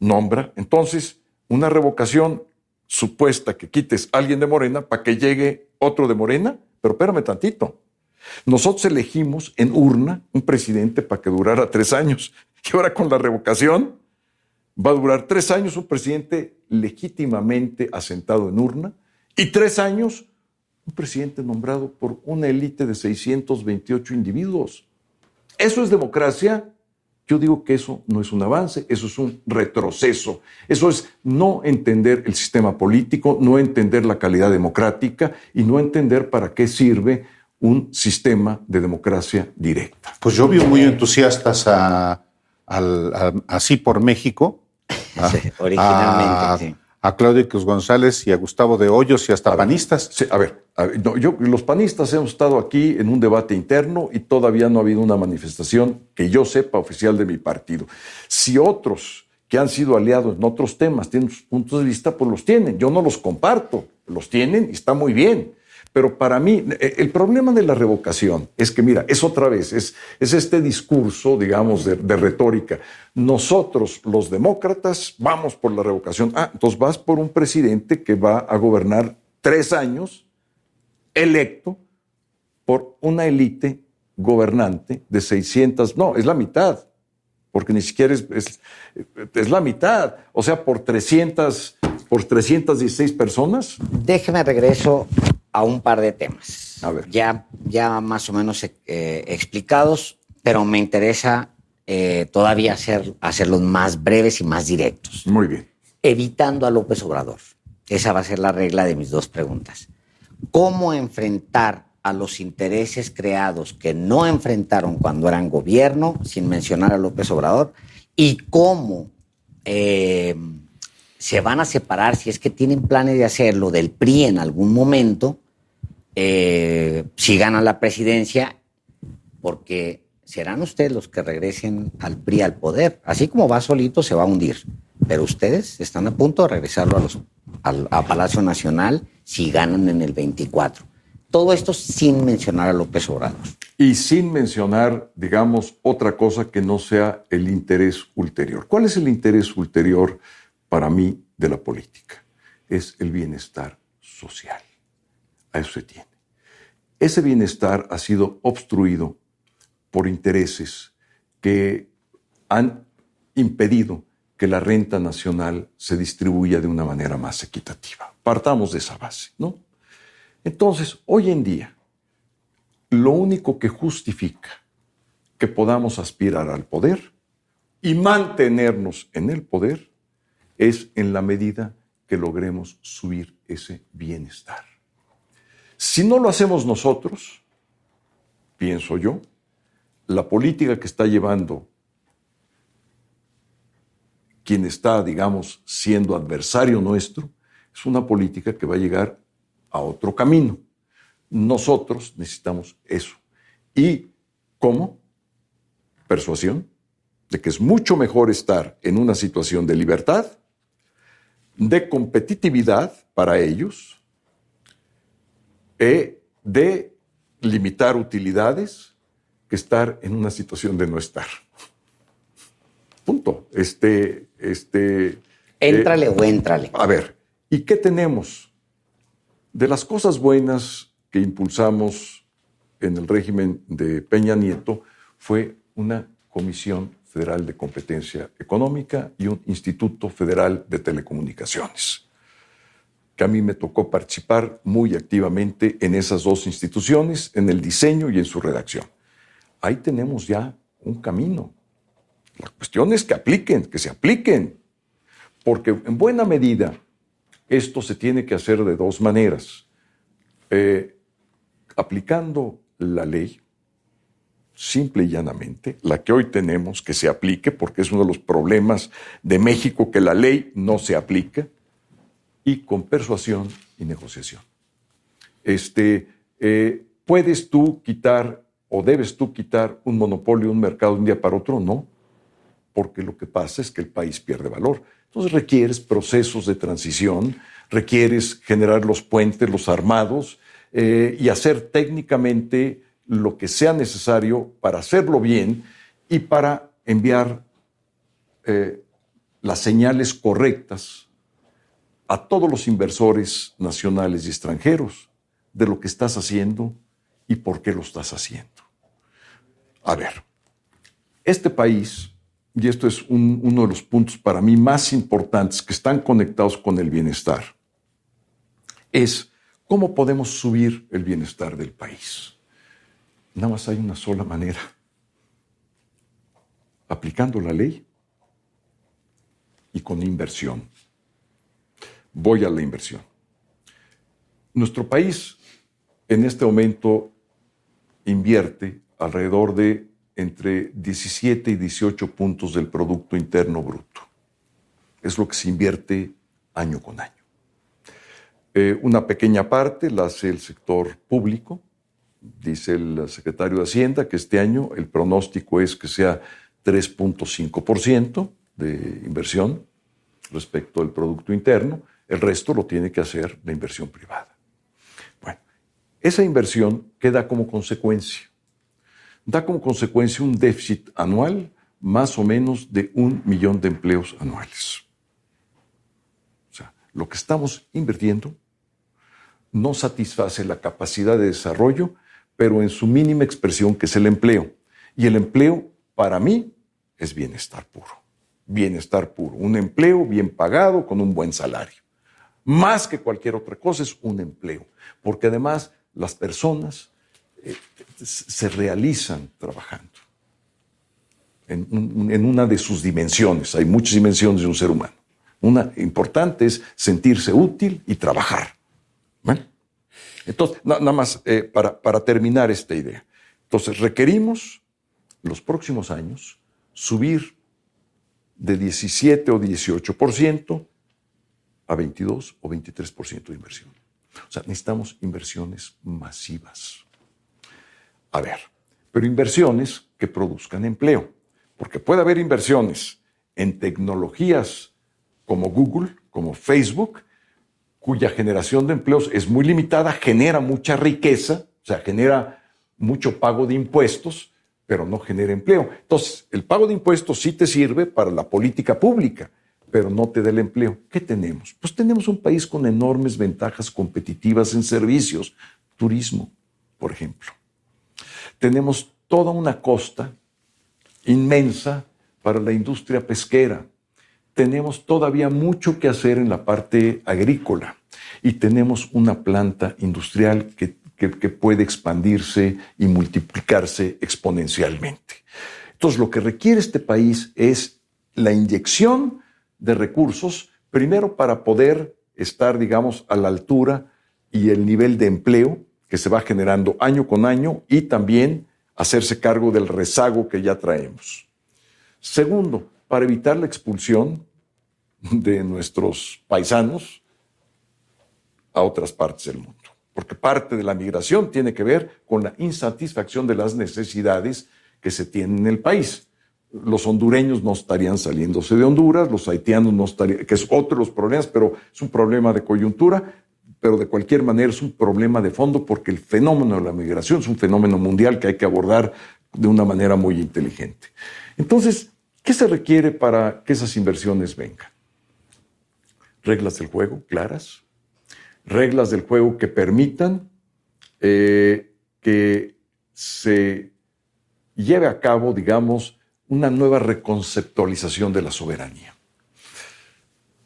Nombra. Entonces, una revocación supuesta que quites a alguien de Morena para que llegue otro de Morena, pero espérame tantito. Nosotros elegimos en urna un presidente para que durara tres años. Y ahora con la revocación va a durar tres años un presidente legítimamente asentado en urna y tres años un presidente nombrado por una élite de 628 individuos. ¿Eso es democracia? Yo digo que eso no es un avance, eso es un retroceso. Eso es no entender el sistema político, no entender la calidad democrática y no entender para qué sirve un sistema de democracia directa. Pues yo vi muy entusiastas a, así por México. originalmente, a, Claudio Cruz González y a Gustavo de Hoyos y hasta panistas. a ver, yo, los panistas hemos estado aquí en un debate interno y todavía no ha habido una manifestación que yo sepa oficial de mi partido. Si otros que han sido aliados en otros temas tienen sus puntos de vista, pues los tienen. Yo no los comparto, los tienen y está muy bien. Pero para mí, eh, el problema de la revocación es que, mira, es otra vez, es, es este discurso, digamos, de, retórica. Nosotros, los demócratas, vamos por la revocación. Ah, entonces vas por un presidente que va a gobernar tres años, electo por una élite gobernante de 600, no, es la mitad, porque ni siquiera es, es, es la mitad, o sea, por 300, por 316 personas. Déjeme regreso a un par de temas. A ver. Ya, ya más o menos eh, explicados, pero me interesa eh, todavía hacer, hacerlos más breves y más directos. Muy bien. Evitando a López Obrador. Esa va a ser la regla de mis dos preguntas. ¿Cómo enfrentar a los intereses creados que no enfrentaron cuando eran gobierno, sin mencionar a López Obrador? ¿Y cómo eh, se van a separar, si es que tienen planes de hacerlo, del PRI en algún momento, eh, si ganan la presidencia, porque serán ustedes los que regresen al PRI al poder. Así como va solito, se va a hundir. Pero ustedes están a punto de regresarlo a, los, a Palacio Nacional si ganan en el 24. Todo esto sin mencionar a López Obrador. Y sin mencionar, digamos, otra cosa que no sea el interés ulterior. ¿Cuál es el interés ulterior? Para mí de la política. Es el bienestar social. A eso se tiene. Ese bienestar ha sido obstruido por intereses que han impedido que la renta nacional se distribuya de una manera más equitativa. Partamos de esa base, ¿no? Entonces, hoy en día, lo único que justifica que podamos aspirar al poder y mantenernos en el poder es en la medida que logremos subir ese bienestar. Si no lo hacemos nosotros, pienso yo, la política que está llevando quien está, digamos, siendo adversario nuestro, es una política que va a llegar a otro camino. Nosotros necesitamos eso. ¿Y cómo? Persuasión, de que es mucho mejor estar en una situación de libertad de competitividad para ellos, e de limitar utilidades que estar en una situación de no estar. Punto. Este, este. Éntrale o éntrale. A ver, ¿y qué tenemos? De las cosas buenas que impulsamos en el régimen de Peña Nieto fue una comisión Federal de Competencia Económica y un Instituto Federal de Telecomunicaciones, que a mí me tocó participar muy activamente en esas dos instituciones, en el diseño y en su redacción. Ahí tenemos ya un camino. La cuestión es que apliquen, que se apliquen, porque en buena medida esto se tiene que hacer de dos maneras. Eh, aplicando la ley, simple y llanamente, la que hoy tenemos, que se aplique, porque es uno de los problemas de México, que la ley no se aplica, y con persuasión y negociación. Este, eh, ¿Puedes tú quitar o debes tú quitar un monopolio, un mercado de un día para otro? No, porque lo que pasa es que el país pierde valor. Entonces requieres procesos de transición, requieres generar los puentes, los armados eh, y hacer técnicamente lo que sea necesario para hacerlo bien y para enviar eh, las señales correctas a todos los inversores nacionales y extranjeros de lo que estás haciendo y por qué lo estás haciendo. A ver, este país, y esto es uno de los puntos para mí más importantes que están conectados con el bienestar, es cómo podemos subir el bienestar del país. Nada más hay una sola manera, aplicando la ley y con inversión. Voy a la inversión. Nuestro país en este momento invierte alrededor de entre 17 y 18 puntos del Producto Interno Bruto. Es lo que se invierte año con año. Eh, una pequeña parte la hace el sector público. Dice el secretario de Hacienda que este año el pronóstico es que sea 3.5% de inversión respecto al Producto Interno. El resto lo tiene que hacer la inversión privada. Bueno, esa inversión queda como consecuencia da como consecuencia un déficit anual más o menos de un millón de empleos anuales. O sea, lo que estamos invirtiendo no satisface la capacidad de desarrollo, pero en su mínima expresión, que es el empleo. Y el empleo, para mí, es bienestar puro. Bienestar puro. Un empleo bien pagado con un buen salario. Más que cualquier otra cosa es un empleo. Porque además las personas eh, se realizan trabajando en, una de sus dimensiones. Hay muchas dimensiones de un ser humano. Una importante es sentirse útil y trabajar. Entonces, nada más eh, para, para terminar esta idea. Entonces, requerimos los próximos años subir de 17 o 18% a 22 o 23% de inversión. O sea, necesitamos inversiones masivas. A ver, pero inversiones que produzcan empleo, porque puede haber inversiones en tecnologías como Google, como Facebook, cuya generación de empleos es muy limitada, genera mucha riqueza, o sea, genera mucho pago de impuestos, pero no genera empleo. Entonces, el pago de impuestos sí te sirve para la política pública, pero no te da el empleo. ¿Qué tenemos? Pues tenemos un país con enormes ventajas competitivas en servicios, turismo, por ejemplo tenemos toda una costa inmensa para la industria pesquera. Tenemos todavía mucho que hacer en la parte agrícola y tenemos una planta industrial que, puede expandirse y multiplicarse exponencialmente. Entonces, lo que requiere este país es la inyección de recursos, primero para poder estar, digamos, a la altura y el nivel de empleo que se va generando año con año y también hacerse cargo del rezago que ya traemos. Segundo, para evitar la expulsión de nuestros paisanos a otras partes del mundo. Porque parte de la migración tiene que ver con la insatisfacción de las necesidades que se tienen en el país. Los hondureños no estarían saliéndose de Honduras, los haitianos no estarían, que es otro de los problemas, pero es un problema de coyuntura pero de cualquier manera es un problema de fondo porque el fenómeno de la migración es un fenómeno mundial que hay que abordar de una manera muy inteligente. Entonces, ¿qué se requiere para que esas inversiones vengan? Reglas del juego claras, reglas del juego que permitan eh, que se lleve a cabo, digamos, una nueva reconceptualización de la soberanía.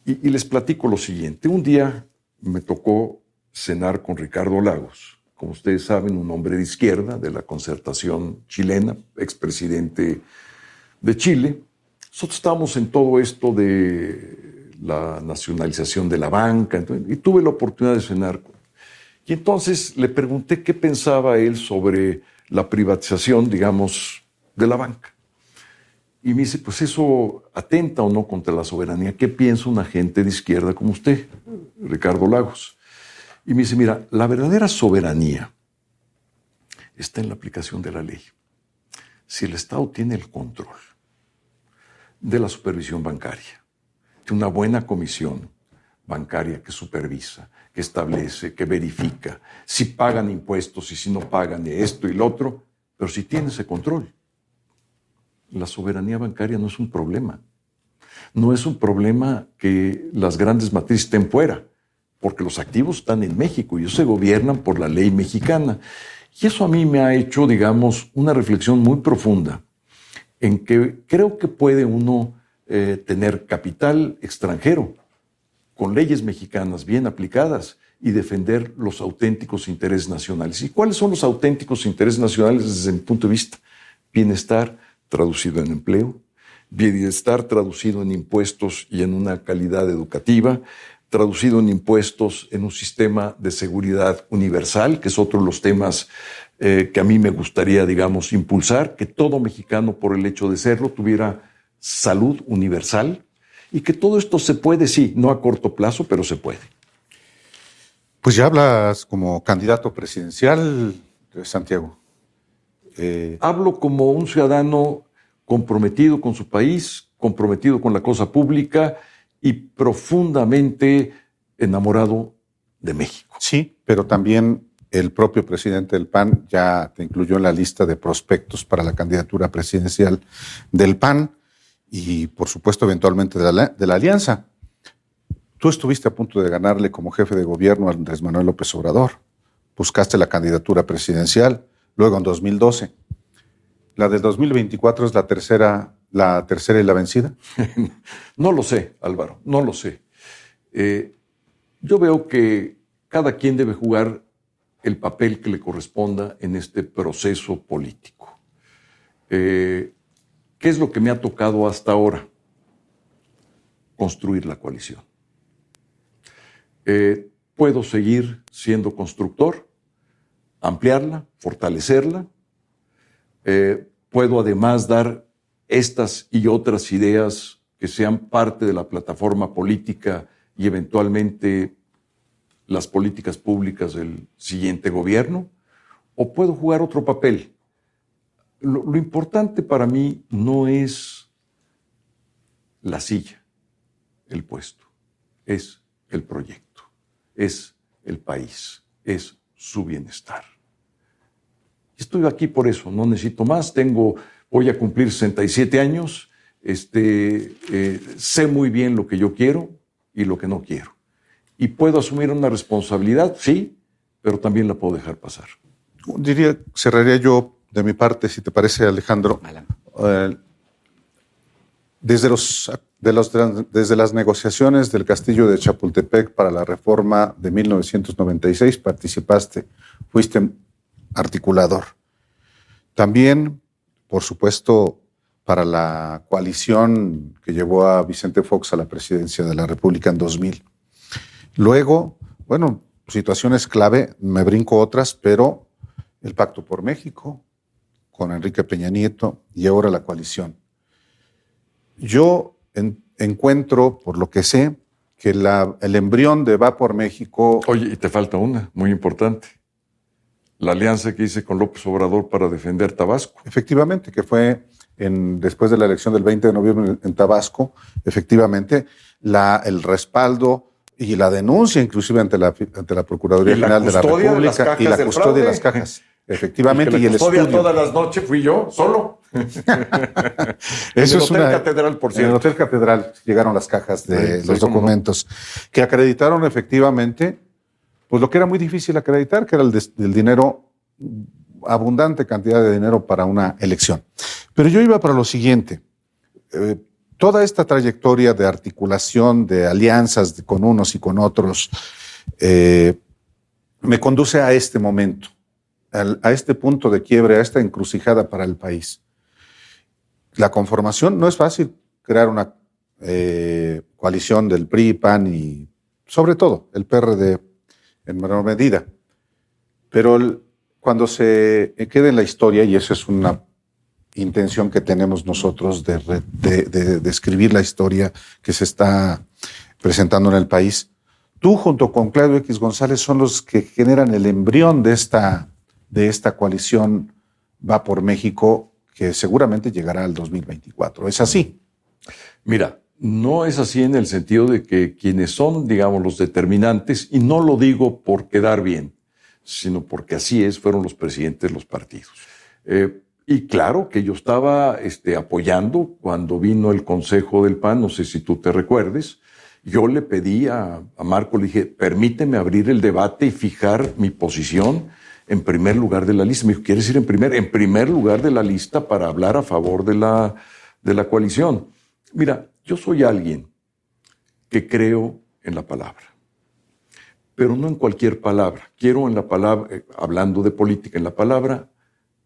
y les platico lo siguiente. Un día me tocó cenar con Ricardo Lagos, como ustedes saben, un hombre de izquierda de la concertación chilena, expresidente de Chile. Nosotros estábamos en todo esto de la nacionalización de la banca, y tuve la oportunidad de cenar Y entonces le pregunté qué pensaba él sobre la privatización, digamos, de la banca. Y me dice, pues eso atenta o no contra la soberanía. ¿Qué piensa una gente de izquierda como usted, Ricardo Lagos? Y me dice, mira, la verdadera soberanía está en la aplicación de la ley. Si el Estado tiene el control de la supervisión bancaria, de una buena comisión, bancaria que supervisa, que establece, que verifica si pagan impuestos y si no pagan esto y lo otro, pero si tiene ese control. La soberanía bancaria no es un problema. No es un problema que las grandes matrices estén fuera, porque los activos están en México y ellos se gobiernan por la ley mexicana. Y eso a mí me ha hecho, digamos, una reflexión muy profunda en que creo que puede uno eh, tener capital extranjero con leyes mexicanas bien aplicadas y defender los auténticos intereses nacionales. ¿Y cuáles son los auténticos intereses nacionales desde mi punto de vista? Bienestar traducido en empleo, bienestar traducido en impuestos y en una calidad educativa, traducido en impuestos en un sistema de seguridad universal, que es otro de los temas eh, que a mí me gustaría, digamos, impulsar, que todo mexicano, por el hecho de serlo, tuviera salud universal y que todo esto se puede, sí, no a corto plazo, pero se puede. Pues ya hablas como candidato presidencial, Santiago. Eh, Hablo como un ciudadano comprometido con su país, comprometido con la cosa pública y profundamente enamorado de México. Sí, pero también el propio presidente del PAN ya te incluyó en la lista de prospectos para la candidatura presidencial del PAN y, por supuesto, eventualmente de la, alianza. Tú estuviste a punto de ganarle como jefe de gobierno a Andrés Manuel López Obrador. Buscaste la candidatura presidencial, luego en 2012. ¿La del 2024 es la tercera, la tercera y la vencida? no lo sé, Álvaro, no lo sé. Eh, yo veo que cada quien debe jugar el papel que le corresponda en este proceso político. Eh, ¿Qué es lo que me ha tocado hasta ahora? Construir la coalición. Eh, puedo seguir siendo constructor, ampliarla, fortalecerla. Eh, puedo además dar estas y otras ideas que sean parte de la plataforma política y eventualmente las políticas públicas del siguiente gobierno, o puedo jugar otro papel. Lo, importante para mí no es la silla, el puesto, es el proyecto, es el país, es su bienestar. Estoy aquí por eso, no necesito más, tengo, voy a cumplir 67 años, este, eh, sé muy bien lo que yo quiero y lo que no quiero y puedo asumir una responsabilidad, sí, pero también la puedo dejar pasar. Diría, cerraría yo de mi parte, si te parece, Alejandro. Eh, desde, los, de los, desde las negociaciones del castillo de Chapultepec para la reforma de 1996 participaste, fuiste articulador. También, por supuesto, para la coalición que llevó a Vicente Fox a la presidencia de la República en 2000. Luego, bueno, situaciones clave, me brinco otras, pero el Pacto por México con Enrique Peña Nieto y ahora la coalición. Yo encuentro, por lo que sé, que el embrión de Va por México... Oye, y te falta una, muy importante. La alianza que hice con López Obrador para defender Tabasco. Efectivamente, que fue en, después de la elección del 20 de noviembre en Tabasco, efectivamente, la, el respaldo y la denuncia inclusive ante la, ante la Procuraduría General de la República y la custodia de las cajas. Efectivamente, y, el estudio. todas las noches fui yo, solo. Eso es una, Catedral, por cierto. En el Hotel Catedral llegaron las cajas de los documentos que acreditaron efectivamente, pues lo que era muy difícil acreditar, que era el, dinero, abundante cantidad de dinero para una elección. Pero yo iba para lo siguiente. Eh, toda esta trayectoria de articulación, de alianzas con unos y con otros, eh, me conduce a este momento, a este punto de quiebre, a esta encrucijada para el país. La conformación no es fácil crear una eh, coalición del PRI, PAN y sobre todo el PRD en menor medida. Pero cuando se quede en la historia, y eso es una intención que tenemos nosotros de, de, escribir la historia que se está presentando en el país. Tú junto con Claudio X González son los que generan el embrión de esta, de esta coalición Va por México que seguramente llegará al 2024. ¿Es así? Mira, no es así en el sentido de que quienes son, digamos, los determinantes, y no lo digo por quedar bien, sino porque así es, fueron los presidentes de los partidos. Eh, y claro que yo estaba este, apoyando cuando vino el Consejo del PAN, no sé si tú te recuerdes, yo le pedí a, a Marco, le dije, permíteme abrir el debate y fijar mi posición en primer lugar de la lista. Me dijo, ¿quieres ir en primer? En primer lugar de la lista para hablar a favor de la, de la coalición. Mira, yo soy alguien que creo en la palabra, pero no en cualquier palabra. Quiero en la palabra, eh, hablando de política, en la palabra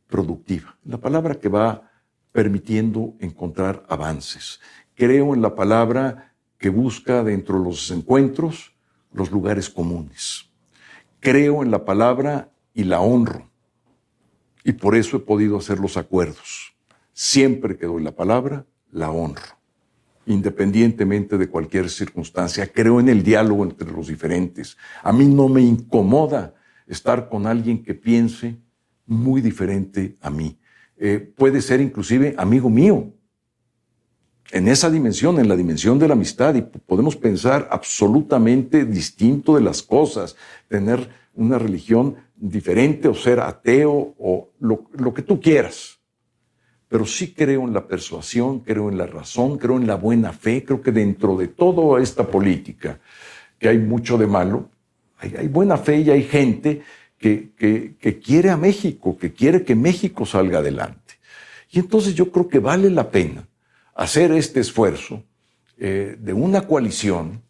productiva, la palabra que va permitiendo encontrar avances. Creo en la palabra que busca dentro de los encuentros los lugares comunes. Creo en la palabra y la honro. Y por eso he podido hacer los acuerdos. Siempre que doy la palabra, la honro, independientemente de cualquier circunstancia. Creo en el diálogo entre los diferentes. A mí no me incomoda estar con alguien que piense muy diferente a mí. Eh, puede ser inclusive amigo mío. En esa dimensión, en la dimensión de la amistad, y podemos pensar absolutamente distinto de las cosas, tener una religión diferente o ser ateo o lo, que tú quieras. Pero sí creo en la persuasión, creo en la razón, creo en la buena fe, creo que dentro de toda esta política, que hay mucho de malo, hay, buena fe y hay gente que, quiere a México, que quiere que México salga adelante. Y entonces yo creo que vale la pena hacer este esfuerzo eh, de una coalición,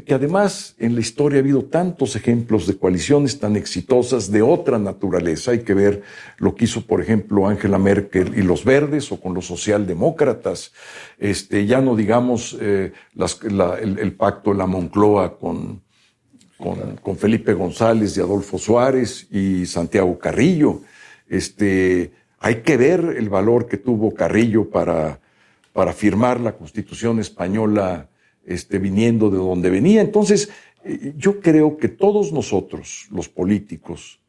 que además en la historia ha habido tantos ejemplos de coaliciones tan exitosas de otra naturaleza. Hay que ver lo que hizo, por ejemplo, Angela Merkel y los verdes o con los socialdemócratas. Este, ya no digamos eh, el, el, pacto de la Moncloa con, con, Felipe González y Adolfo Suárez y Santiago Carrillo. Este, hay que ver el valor que tuvo Carrillo para, para firmar la Constitución española este, viniendo de donde venía. Entonces, eh, yo creo que todos nosotros, los políticos,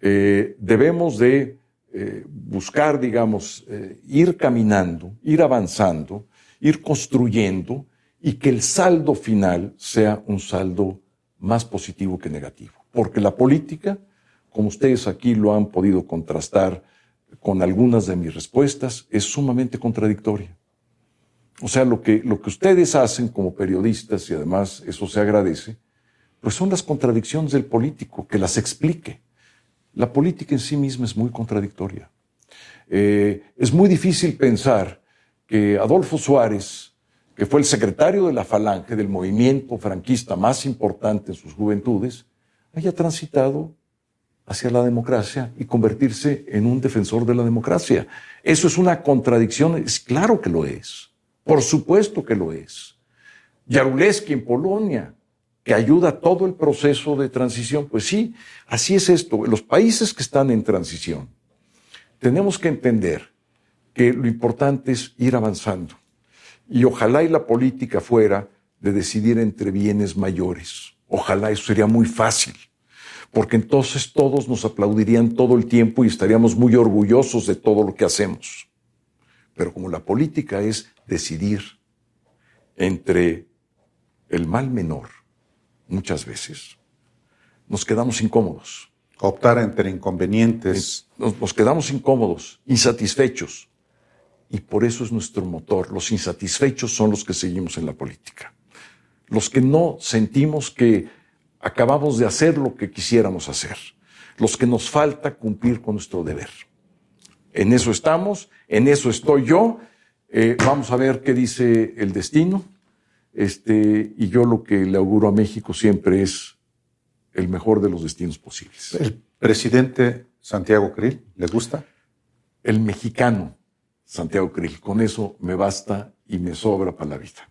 eh, debemos de eh, buscar, digamos, ir caminando, ir avanzando, ir construyendo y que el saldo final sea un saldo más positivo que negativo. Porque la política, como ustedes aquí lo han podido contrastar con algunas de mis respuestas, es sumamente contradictoria. O sea, lo que, lo que ustedes hacen como periodistas, y además eso se agradece, pues son las contradicciones del político, que las explique. La política en sí misma es muy contradictoria. Eh, es muy difícil pensar que Adolfo Suárez, que fue el secretario de la Falange, del movimiento franquista más importante en sus juventudes, haya transitado hacia la democracia y convertirse en un defensor de la democracia. Eso es una contradicción, es claro que lo es, por supuesto que lo es. Jaruleski en Polonia, que ayuda a todo el proceso de transición, pues sí, así es esto. Los países que están en transición, tenemos que entender que lo importante es ir avanzando y ojalá y la política fuera de decidir entre bienes mayores. Ojalá eso sería muy fácil, porque entonces todos nos aplaudirían todo el tiempo y estaríamos muy orgullosos de todo lo que hacemos. Pero como la política es decidir entre el mal menor, muchas veces, nos quedamos incómodos. Optar entre inconvenientes. nos quedamos incómodos, insatisfechos. Y por eso es nuestro motor. Los insatisfechos son los que seguimos en la política. Los que no sentimos que acabamos de hacer lo que quisiéramos hacer. Los que nos falta cumplir con nuestro deber. En eso estamos, en eso estoy yo. Eh, vamos a ver qué dice el destino. Este, y yo lo que le auguro a México siempre es el mejor de los destinos posibles. ¿El presidente Santiago Krill le gusta? El mexicano Santiago Krill. Con eso me basta y me sobra para la vida.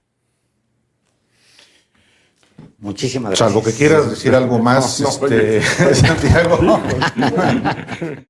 Muchísimas gracias. Salvo que quieras decir algo más, este, Santiago.